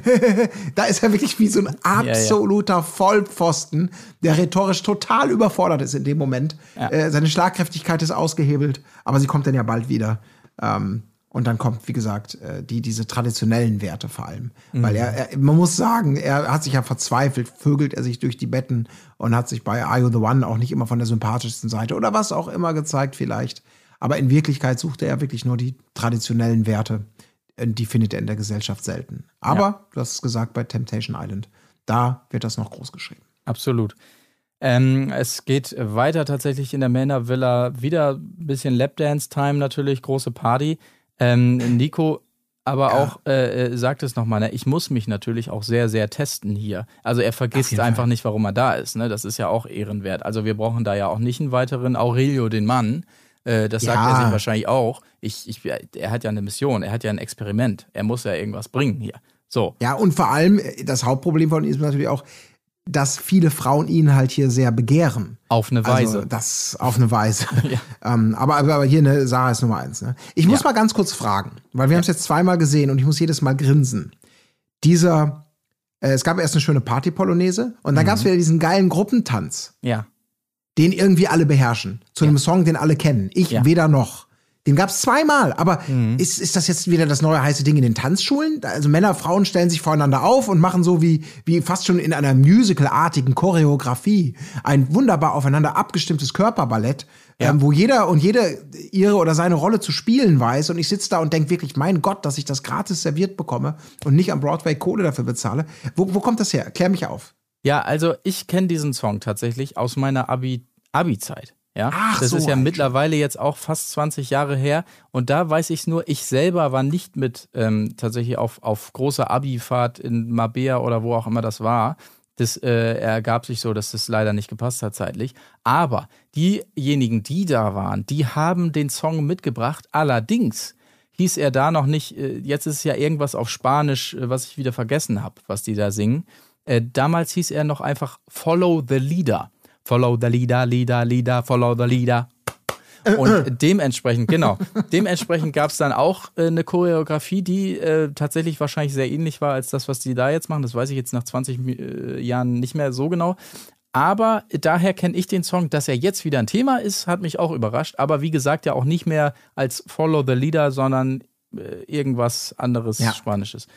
Speaker 5: da ist er wirklich wie so ein absoluter Vollpfosten, der rhetorisch total überfordert ist in dem Moment.
Speaker 1: Ja.
Speaker 5: Äh, seine Schlagkräftigkeit ist ausgehebelt, aber sie kommt dann ja bald wieder. Ähm, und dann kommt, wie gesagt, äh, die, diese traditionellen Werte vor allem. Weil er, er, man muss sagen, er hat sich ja verzweifelt, vögelt er sich durch die Betten und hat sich bei Are You the One auch nicht immer von der sympathischsten Seite oder was auch immer gezeigt vielleicht. Aber in Wirklichkeit suchte er wirklich nur die traditionellen Werte. Die findet er in der Gesellschaft selten. Aber,
Speaker 1: Ja.
Speaker 5: du hast es gesagt, bei Temptation Island, da wird das noch groß geschrieben.
Speaker 1: Absolut. Ähm, es geht weiter tatsächlich in der Männervilla. Wieder ein bisschen Lapdance-Time natürlich, große Party. Ähm, Nico aber auch äh, äh, sagt es nochmal, ne? ich muss mich natürlich auch sehr, sehr testen hier. Also er vergisst einfach
Speaker 5: Fall.
Speaker 1: nicht, warum er da ist. Ne? Das ist ja auch ehrenwert. Also wir brauchen da ja auch nicht einen weiteren Aurelio, den Mann. Äh, das sagt
Speaker 5: Ja.
Speaker 1: er sich wahrscheinlich auch. Ich, ich, er hat ja eine Mission, er hat ja ein Experiment. Er muss ja irgendwas bringen hier. So.
Speaker 5: Ja, und vor allem, äh, das Hauptproblem von ihm ist natürlich auch, dass viele Frauen ihn halt hier sehr begehren.
Speaker 1: Auf eine Weise.
Speaker 5: Also das auf eine Weise. ähm, aber, aber aber hier, ne, Sarah ist Nummer eins. Ne? Ich muss
Speaker 1: Ja.
Speaker 5: mal ganz kurz fragen, weil wir haben es jetzt zweimal gesehen und ich muss jedes Mal grinsen. Dieser, äh, es gab erst eine schöne Party-Polonaise und dann gab es wieder diesen geilen Gruppentanz,
Speaker 1: ja.
Speaker 5: den irgendwie alle beherrschen. Zu einem Song, den alle kennen. Ich
Speaker 1: Ja.
Speaker 5: weder noch. Den gab es zweimal. Aber ist, ist das jetzt wieder das neue heiße Ding in den Tanzschulen? Also Männer, Frauen stellen sich voreinander auf und machen so wie, wie fast schon in einer musicalartigen Choreografie ein wunderbar aufeinander abgestimmtes Körperballett,
Speaker 1: Ja.
Speaker 5: ähm, wo jeder und jede ihre oder seine Rolle zu spielen weiß. Und ich sitze da und denke wirklich, mein Gott, dass ich das gratis serviert bekomme und nicht am Broadway Kohle dafür bezahle. Wo, wo kommt das her? Klär mich auf.
Speaker 1: Ja, also ich kenne diesen Song tatsächlich aus meiner Abi- Abi-Zeit. Ja,
Speaker 5: Ach,
Speaker 1: das
Speaker 5: so
Speaker 1: ist ja mittlerweile jetzt auch fast 20 Jahre her. Und da weiß ich es nur, ich selber war nicht mit ähm, tatsächlich auf, auf großer Abi-Fahrt in Mabea oder wo auch immer das war. Das äh, ergab sich so, dass das leider nicht gepasst hat zeitlich. Aber diejenigen, die da waren, die haben den Song mitgebracht. Allerdings hieß er da noch nicht, äh, jetzt ist es ja irgendwas auf Spanisch, äh, was ich wieder vergessen habe, was die da singen. Äh, damals hieß er noch einfach Follow the Leader. Follow the Leader, Leader, Leader, Follow the Leader. Und dementsprechend, genau, dementsprechend gab es dann auch äh, eine Choreografie, die äh, tatsächlich wahrscheinlich sehr ähnlich war als das, was die da jetzt machen. Das weiß ich jetzt nach 20 äh, Jahren nicht mehr so genau. Aber daher kenne ich den Song, dass er jetzt wieder ein Thema ist, hat mich auch überrascht. Aber wie gesagt, ja auch nicht mehr als Follow the Leader, sondern äh, irgendwas anderes
Speaker 5: Ja.
Speaker 1: Spanisches.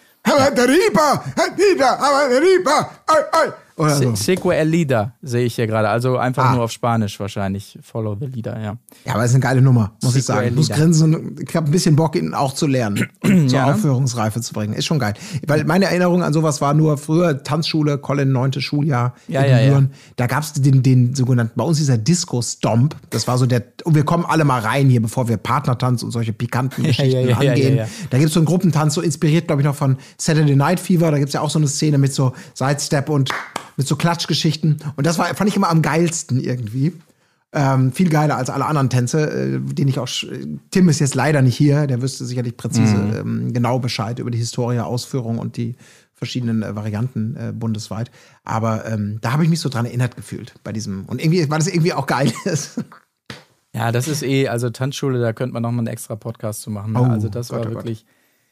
Speaker 5: Oder so.
Speaker 1: Se- Seque el Leader sehe ich hier gerade. Also einfach
Speaker 5: Ah.
Speaker 1: nur auf Spanisch wahrscheinlich. Follow the Leader, ja.
Speaker 5: Ja, aber es ist eine geile Nummer, muss ich
Speaker 1: Sequel
Speaker 5: sagen. Ich muss grinsen und ich habe ein bisschen Bock, ihn auch zu lernen und zur
Speaker 1: Ja?
Speaker 5: Aufführungsreife zu bringen. Ist schon geil. Weil meine Erinnerung an sowas war nur früher Tanzschule, Colin, neunte Schuljahr
Speaker 1: Ja,
Speaker 5: in
Speaker 1: ja, ja.
Speaker 5: Da gab es den, den sogenannten, bei uns dieser Disco-Stomp. Das war so der, und wir kommen alle mal rein hier, bevor wir Partnertanz und solche pikanten Geschichten angehen. Da gibt es so einen Gruppentanz, so inspiriert, glaube ich, noch von Saturday Night Fever. Da gibt es ja auch so eine Szene mit so Sidestep und mit so Klatschgeschichten. Und das war, fand ich immer am geilsten irgendwie. Ähm, viel geiler als alle anderen Tänze, äh, den ich auch. Tim ist jetzt leider nicht hier, der wüsste sicherlich präzise
Speaker 1: Mhm.
Speaker 5: ähm, genau Bescheid über die Historie, Ausführung und die verschiedenen äh, Varianten äh, bundesweit. Aber ähm, da habe ich mich so dran erinnert gefühlt bei diesem. Und irgendwie, weil das irgendwie auch geil ist.
Speaker 1: Ja, das ist eh, also Tanzschule, da könnte man nochmal einen extra Podcast zu machen. Ne?
Speaker 5: Oh,
Speaker 1: also das
Speaker 5: Gott,
Speaker 1: war
Speaker 5: oh Gott.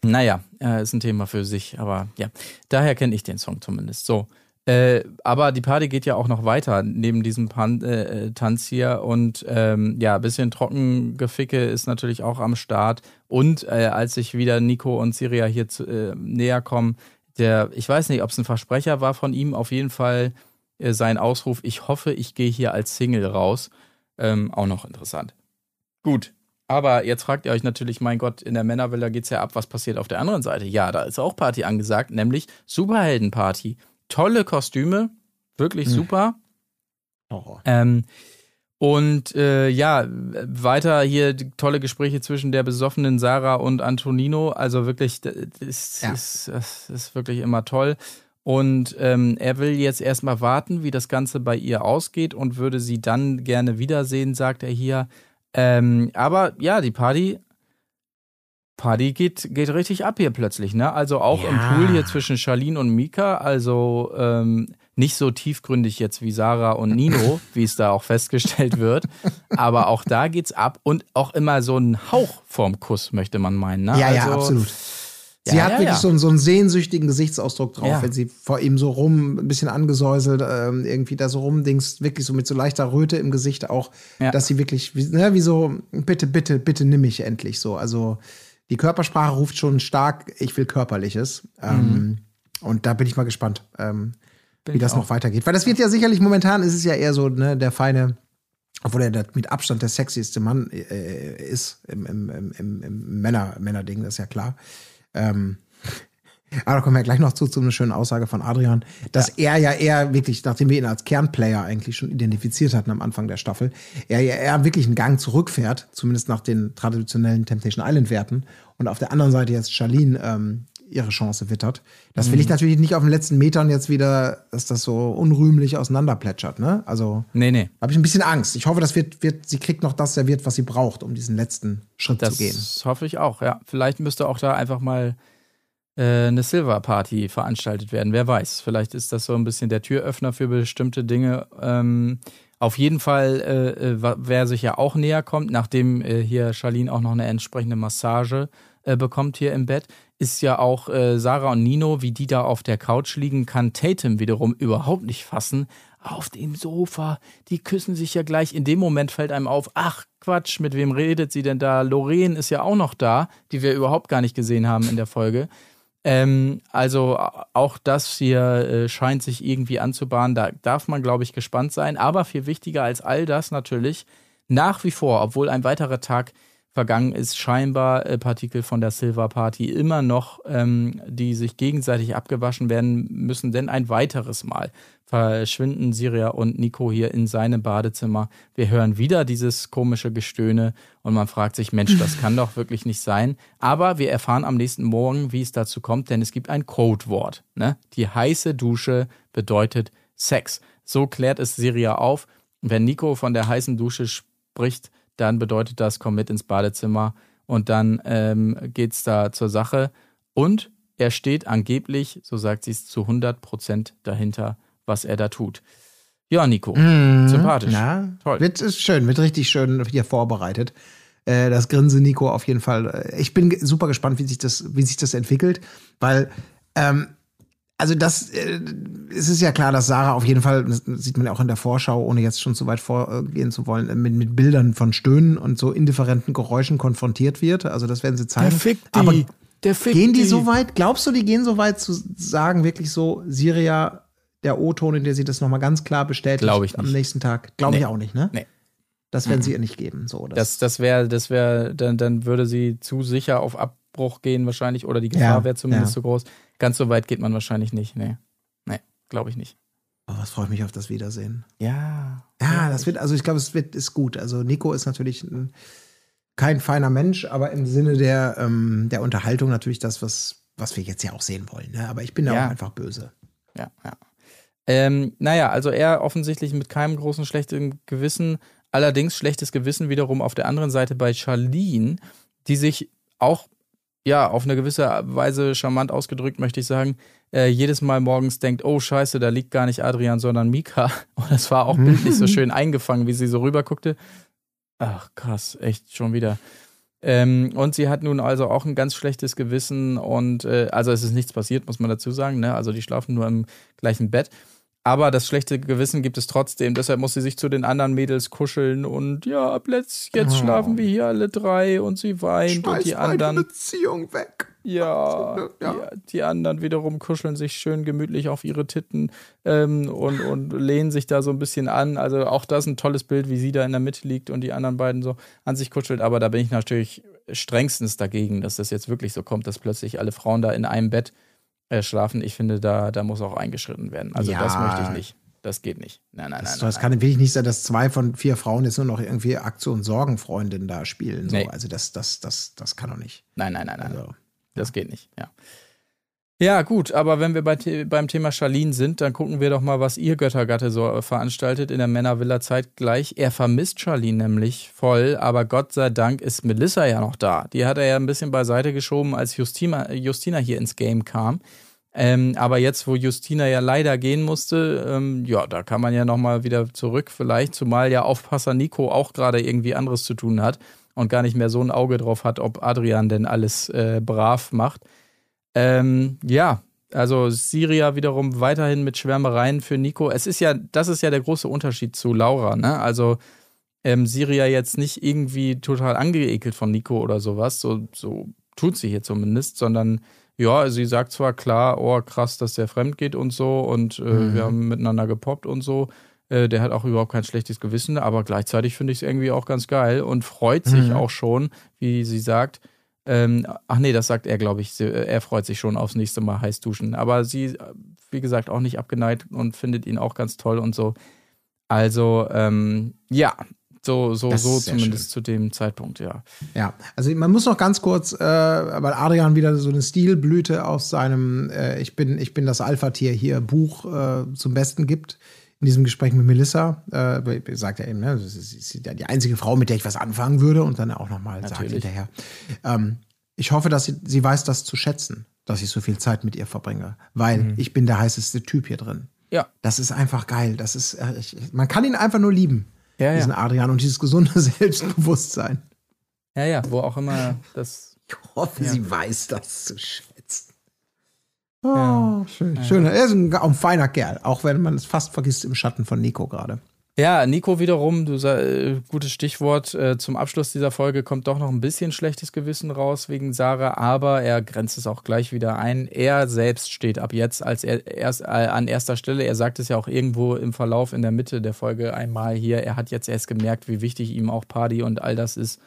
Speaker 1: Naja, äh, ist ein Thema für sich, aber ja, daher kenne ich den Song zumindest. So. Äh, aber die Party geht ja auch noch weiter neben diesem Pan äh, äh, Tanz hier und ähm, ja, ein bisschen Trockengeficke ist natürlich auch am Start. Und äh, als sich wieder Nico und Siria hier zu, äh, näher kommen, der, ich weiß nicht, ob es ein Versprecher war von ihm, auf jeden Fall äh, sein Ausruf, ich hoffe, ich gehe hier als Single raus, ähm, auch noch interessant. Gut, aber jetzt fragt ihr euch natürlich, mein Gott, in der Männervilla geht es ja ab, was passiert auf der anderen Seite? Ja, da ist auch Party angesagt, nämlich Superheldenparty. Tolle Kostüme, wirklich hm. super. Oh. Ähm, und äh, ja, weiter hier tolle Gespräche zwischen der besoffenen Sarah und Antonino. Also wirklich, das ist, ja. ist, das ist wirklich immer toll. Und ähm, er will jetzt erstmal warten, wie das Ganze bei ihr ausgeht und würde sie dann gerne wiedersehen, sagt er hier. Ähm, aber ja, die Party, Party geht, geht richtig ab hier plötzlich, ne? Also auch ja. im Pool hier zwischen Charlene und Mika, also ähm, nicht so tiefgründig jetzt wie Sarah und Nino, wie es da auch festgestellt wird. Aber auch da geht's ab und auch immer so ein Hauch vorm Kuss, möchte man meinen. Ne?
Speaker 5: Ja, also, ja, absolut. Sie ja, hat ja, wirklich ja. So, einen, so einen sehnsüchtigen Gesichtsausdruck drauf, wenn sie vor ihm so rum, ein bisschen angesäuselt, ähm, irgendwie da so rumdings, wirklich so mit so leichter Röte im Gesicht auch, dass sie wirklich, wie, ne, wie so, bitte, bitte, bitte nimm mich endlich so. Also die Körpersprache ruft schon stark, ich will Körperliches. Ähm, mhm. Ähm, und da bin ich mal gespannt, ähm, wie das auch. noch weitergeht. Weil das wird ja sicherlich, momentan ist es ja eher so, ne, der feine, obwohl er mit Abstand der sexieste Mann äh, ist im, im, im, im Männer, Männerding, das ist ja klar. Ähm, aber da kommen wir gleich noch zu, zu einer schönen Aussage von Adrian, dass ja. er ja eher wirklich, nachdem wir ihn als Kernplayer eigentlich schon identifiziert hatten am Anfang der Staffel, er ja eher wirklich einen Gang zurückfährt, zumindest nach den traditionellen Temptation Island Werten. Und auf der anderen Seite jetzt Charlene ähm, ihre Chance wittert. Das will mhm. ich natürlich nicht auf den letzten Metern jetzt wieder, dass das so unrühmlich auseinanderplätschert, ne? Also,
Speaker 1: nee, nee.
Speaker 5: habe ich ein bisschen Angst. Ich hoffe, das wird, wird, sie kriegt noch das serviert, was sie braucht, um diesen letzten Schritt
Speaker 1: das
Speaker 5: zu gehen.
Speaker 1: Das hoffe ich auch, ja. Vielleicht müsste auch da einfach mal äh, eine Silver Party veranstaltet werden. Wer weiß. Vielleicht ist das so ein bisschen der Türöffner für bestimmte Dinge. Ähm, auf jeden Fall, äh, äh wer sich ja auch näher kommt, nachdem äh, hier Charlene auch noch eine entsprechende Massage äh, bekommt hier im Bett, ist ja auch äh, Sarah und Nino, wie die da auf der Couch liegen, kann Tatum wiederum überhaupt nicht fassen. Auf dem Sofa, die küssen sich ja gleich. In dem Moment fällt einem auf, ach Quatsch, mit wem redet sie denn da? Lorraine ist ja auch noch da, die wir überhaupt gar nicht gesehen haben in der Folge. Ähm, also auch das hier äh, scheint sich irgendwie anzubahnen. Da darf man, glaube ich, gespannt sein. Aber viel wichtiger als all das natürlich, nach wie vor, obwohl ein weiterer Tag vergangen ist, scheinbar äh, Partikel von der Silver Party immer noch, ähm, die sich gegenseitig abgewaschen werden müssen, denn ein weiteres Mal verschwinden Siria und Nico hier in seinem Badezimmer. Wir hören wieder dieses komische Gestöhne und man fragt sich, Mensch, das kann doch wirklich nicht sein. Aber wir erfahren am nächsten Morgen, wie es dazu kommt, denn es gibt ein Codewort. Ne? Die heiße Dusche bedeutet Sex. So klärt es Siria auf. Wenn Nico von der heißen Dusche spricht, dann bedeutet das, komm mit ins Badezimmer und dann ähm, geht es da zur Sache. Und er steht angeblich, so sagt sie es, zu 100 Prozent dahinter, was er da tut. Ja, Nico, mmh, sympathisch.
Speaker 5: Ja, toll. Wird, ist schön, wird richtig schön hier vorbereitet. Äh, das Grinse Nico auf jeden Fall. Ich bin super gespannt, wie sich das, wie sich das entwickelt, weil ähm, also das, äh, es ist ja klar, dass Sarah auf jeden Fall, das sieht man ja auch in der Vorschau, ohne jetzt schon zu weit vorgehen zu wollen, mit, mit Bildern von Stöhnen und so indifferenten Geräuschen konfrontiert wird. Also das werden sie zeigen. Der
Speaker 1: fickt die. Aber der fickt
Speaker 5: gehen die, die so weit? Glaubst du, die gehen so weit zu sagen, wirklich so, Syria, der O-Ton, in der sie das nochmal ganz klar bestätigt
Speaker 1: Glaube ich nicht.
Speaker 5: am nächsten Tag? Glaube nee. ich auch nicht, ne?
Speaker 1: Nee.
Speaker 5: Das werden mhm. sie ihr nicht geben. So,
Speaker 1: das das, das wäre, das wäre, dann, dann würde sie zu sicher auf Abbruch gehen wahrscheinlich oder die Gefahr ja, wäre zumindest ja. zu groß. Ganz so weit geht man wahrscheinlich nicht. Nee. Nee, glaube ich nicht.
Speaker 5: Oh, was freue ich mich auf das Wiedersehen.
Speaker 1: Ja.
Speaker 5: Ja, das wird, also ich glaube, es wird, ist gut. Also Nico ist natürlich ein, kein feiner Mensch, aber im Sinne der, ähm, der Unterhaltung natürlich das, was, was wir jetzt ja auch sehen wollen. Ne? Aber ich bin da ja. auch einfach böse.
Speaker 1: Ja, ja. Ähm, naja, also er offensichtlich mit keinem großen schlechten Gewissen, allerdings schlechtes Gewissen wiederum auf der anderen Seite bei Charlene, die sich auch ja, auf eine gewisse Weise charmant ausgedrückt, möchte ich sagen, äh, jedes Mal morgens denkt, oh scheiße, da liegt gar nicht Adrian, sondern Mika. Und das war auch bildlich so schön eingefangen, wie sie so rüber guckte. Ach, krass, echt schon wieder. Ähm, und sie hat nun also auch ein ganz schlechtes Gewissen und äh, also es ist nichts passiert, muss man dazu sagen. Ne? Also die schlafen nur im gleichen Bett. Aber das schlechte Gewissen gibt es trotzdem. Deshalb muss sie sich zu den anderen Mädels kuscheln und ja, ab jetzt, jetzt oh. schlafen wir hier alle drei und sie weint
Speaker 5: Schmeiß
Speaker 1: und die anderen.
Speaker 5: Beziehung weg.
Speaker 1: Ja, ja. Die, die, anderen wiederum kuscheln sich schön gemütlich auf ihre Titten ähm, und, und lehnen sich da so ein bisschen an. Also auch das ein tolles Bild, wie sie da in der Mitte liegt und die anderen beiden so an sich kuschelt. Aber da bin ich natürlich strengstens dagegen, dass das jetzt wirklich so kommt, dass plötzlich alle Frauen da in einem Bett äh, schlafen. Ich finde, da, da muss auch eingeschritten werden. Also ja. das möchte ich nicht. Das geht nicht. Nein, nein,
Speaker 5: das,
Speaker 1: nein.
Speaker 5: Das
Speaker 1: nein,
Speaker 5: kann wirklich nicht sein, dass zwei von vier Frauen jetzt nur noch irgendwie Aktion Sorgenfreundin da spielen. So. Nee. Also das, das, das, das kann doch nicht.
Speaker 1: Nein, nein, nein, nein. Also, das geht nicht, ja. Ja, gut, aber wenn wir bei, beim Thema Charlene sind, dann gucken wir doch mal, was ihr Göttergatte so äh, veranstaltet in der Männervilla zeitgleich. Er vermisst Charlene nämlich voll, aber Gott sei Dank ist Melissa ja noch da. Die hat er ja ein bisschen beiseite geschoben, als Justina, Justina hier ins Game kam. Ähm, aber jetzt, wo Justina ja leider gehen musste, ähm, ja, da kann man ja nochmal wieder zurück, vielleicht, zumal ja Aufpasser Nico auch gerade irgendwie anderes zu tun hat und gar nicht mehr so ein Auge drauf hat, ob Adrian denn alles äh, brav macht. Ähm, ja, also Syria wiederum weiterhin mit Schwärmereien für Nico. Es ist ja, das ist ja der große Unterschied zu Laura, ne? Also ähm, Syria jetzt nicht irgendwie total angeekelt von Nico oder sowas, so, so tut sie hier zumindest, sondern ja, sie sagt zwar klar, oh krass, dass der fremd geht und so und äh, mhm. wir haben miteinander gepoppt und so. Äh, der hat auch überhaupt kein schlechtes Gewissen, aber gleichzeitig finde ich es irgendwie auch ganz geil und freut sich mhm. auch schon, wie sie sagt. Ähm, ach nee, das sagt er, glaube ich. Äh, er freut sich schon aufs nächste Mal heiß duschen. Aber sie, wie gesagt, auch nicht abgeneigt und findet ihn auch ganz toll und so. Also, ähm, ja, so, so, so zumindest schön. zu dem Zeitpunkt, ja.
Speaker 5: Ja, also man muss noch ganz kurz, äh, weil Adrian wieder so eine Stilblüte aus seinem äh, Ich bin, ich bin das Alpha-Tier hier Buch äh, zum Besten gibt. In diesem Gespräch mit Melissa äh, sagt er eben, ne, sie ist ja die einzige Frau, mit der ich was anfangen würde und dann auch nochmal sagt hinterher. Ähm, ich hoffe, dass sie, sie weiß das zu schätzen, dass ich so viel Zeit mit ihr verbringe, weil mhm. ich bin der heißeste Typ hier drin.
Speaker 1: Ja.
Speaker 5: Das ist einfach geil. Das ist, äh, ich, man kann ihn einfach nur lieben ja, diesen ja. Adrian und dieses gesunde Selbstbewusstheit.
Speaker 1: Ja, ja, wo auch immer das.
Speaker 5: Ich hoffe, ja. sie weiß das zu schätzen. Oh, ja. schön. schön. Er ist ein, ein, feiner Kerl, auch wenn man es fast vergisst im Schatten von Nico gerade.
Speaker 1: Ja, Nico wiederum, du äh, gutes Stichwort. Äh, zum Abschluss dieser Folge kommt doch noch ein bisschen schlechtes Gewissen raus wegen Sarah, aber er grenzt es auch gleich wieder ein. Er selbst steht ab jetzt als er, erst, äh, an erster Stelle. Er sagt es ja auch irgendwo im Verlauf in der Mitte der Folge einmal hier. Er hat jetzt erst gemerkt, wie wichtig ihm auch Party und all das ist.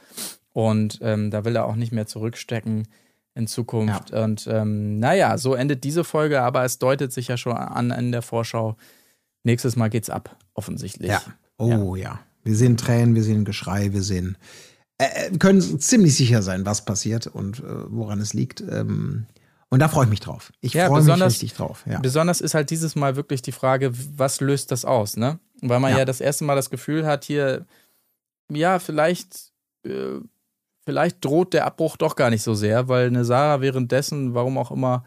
Speaker 1: Und ähm, da will er auch nicht mehr zurückstecken in Zukunft. Ja. Und ähm, naja, so endet diese Folge, aber es deutet sich ja schon an in der Vorschau. Nächstes Mal geht's ab offensichtlich.
Speaker 5: Ja. Oh ja. ja. Wir sehen Tränen, wir sehen Geschrei, wir sehen, äh, äh, können ziemlich sicher sein, was passiert und äh, woran es liegt. Ähm, und da freue ich mich drauf. Ich ja, freue mich richtig drauf. Ja.
Speaker 1: Besonders ist halt dieses Mal wirklich die Frage, was löst das aus, ne? Weil man ja, ja das erste Mal das Gefühl hat, hier, ja, vielleicht, äh, vielleicht droht der Abbruch doch gar nicht so sehr, weil eine Sarah währenddessen, warum auch immer,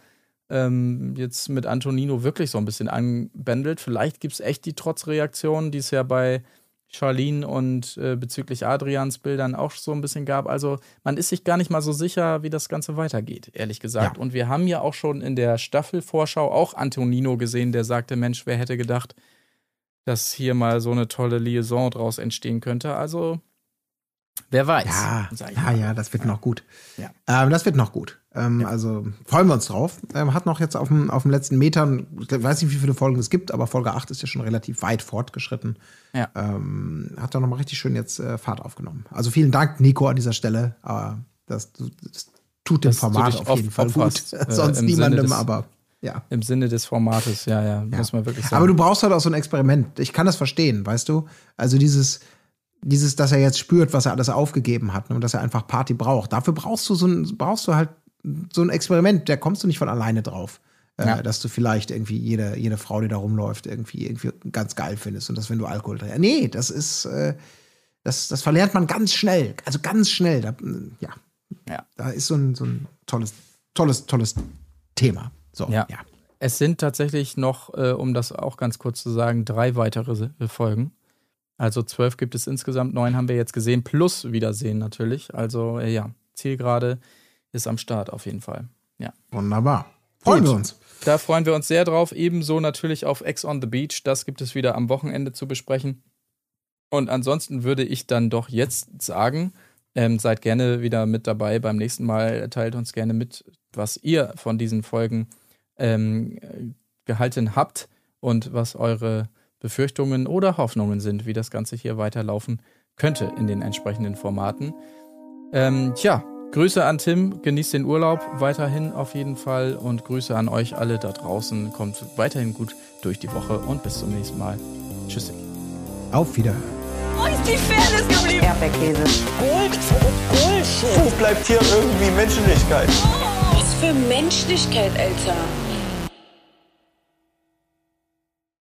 Speaker 1: ähm, jetzt mit Antonino wirklich so ein bisschen anbändelt. Vielleicht gibt es echt die Trotzreaktion, die es ja bei Charlene und äh, bezüglich Adrians Bildern auch so ein bisschen gab. Also man ist sich gar nicht mal so sicher, wie das Ganze weitergeht, ehrlich gesagt. Ja. Und wir haben ja auch schon in der Staffelvorschau auch Antonino gesehen, der sagte, Mensch, wer hätte gedacht, dass hier mal so eine tolle Liaison draus entstehen könnte. Also wer weiß.
Speaker 5: Ja, ja, ja, das wird noch gut. Ja. Ähm, das wird noch gut. Ähm, ja. Also freuen wir uns drauf. Ähm, hat noch jetzt auf dem, auf dem letzten Metern, ich weiß nicht, wie viele Folgen es gibt, aber Folge 8 ist ja schon relativ weit fortgeschritten. Ja. Ähm, hat da nochmal richtig schön jetzt äh, Fahrt aufgenommen. Also vielen Dank, Nico, an dieser Stelle. Aber das, das tut dem Format auf jeden Fall gut. Äh, Sonst niemandem, des, aber. Ja.
Speaker 1: Im Sinne des Formates, ja, ja, ja, muss man wirklich sagen.
Speaker 5: Aber du brauchst halt auch so ein Experiment. Ich kann das verstehen, weißt du? Also dieses, dieses, dass er jetzt spürt, was er alles aufgegeben hat ne, und dass er einfach Party braucht. Dafür brauchst du so ein, brauchst du halt so ein Experiment, da kommst du nicht von alleine drauf. Äh, ja. dass du vielleicht irgendwie jede, jede Frau, die da rumläuft, irgendwie, irgendwie ganz geil findest und das, wenn du Alkohol trinkst. Nee, das ist, äh, das, das verlernt man ganz schnell. Also ganz schnell. Da, ja. ja. Da ist so ein, so ein tolles, tolles, tolles Thema. So,
Speaker 1: ja. ja. Es sind tatsächlich noch, äh, um das auch ganz kurz zu sagen, drei weitere Folgen. Also zwölf gibt es insgesamt, neun haben wir jetzt gesehen, plus Wiedersehen natürlich. Also äh, ja, Zielgerade ist am Start auf jeden Fall. Ja.
Speaker 5: Wunderbar. Freuen Gut. wir uns.
Speaker 1: Da freuen wir uns sehr drauf. Ebenso natürlich auf Ex on the Beach. Das gibt es wieder am Wochenende zu besprechen. Und ansonsten würde ich dann doch jetzt sagen, ähm, seid gerne wieder mit dabei. Beim nächsten Mal teilt uns gerne mit, was ihr von diesen Folgen ähm, gehalten habt und was eure Befürchtungen oder Hoffnungen sind, wie das Ganze hier weiterlaufen könnte in den entsprechenden Formaten. Ähm, tja, Grüße an Tim, genießt den Urlaub weiterhin auf jeden Fall und Grüße an euch alle da draußen. Kommt weiterhin gut durch die Woche und bis zum nächsten Mal. Tschüssi.
Speaker 5: Auf Wiederhören.
Speaker 2: Wo ist die Fairness geblieben?
Speaker 4: Erdbeerkäse. Gold, Bullshit. Wo bleibt hier irgendwie Menschlichkeit?
Speaker 2: Was für Menschlichkeit, Alter.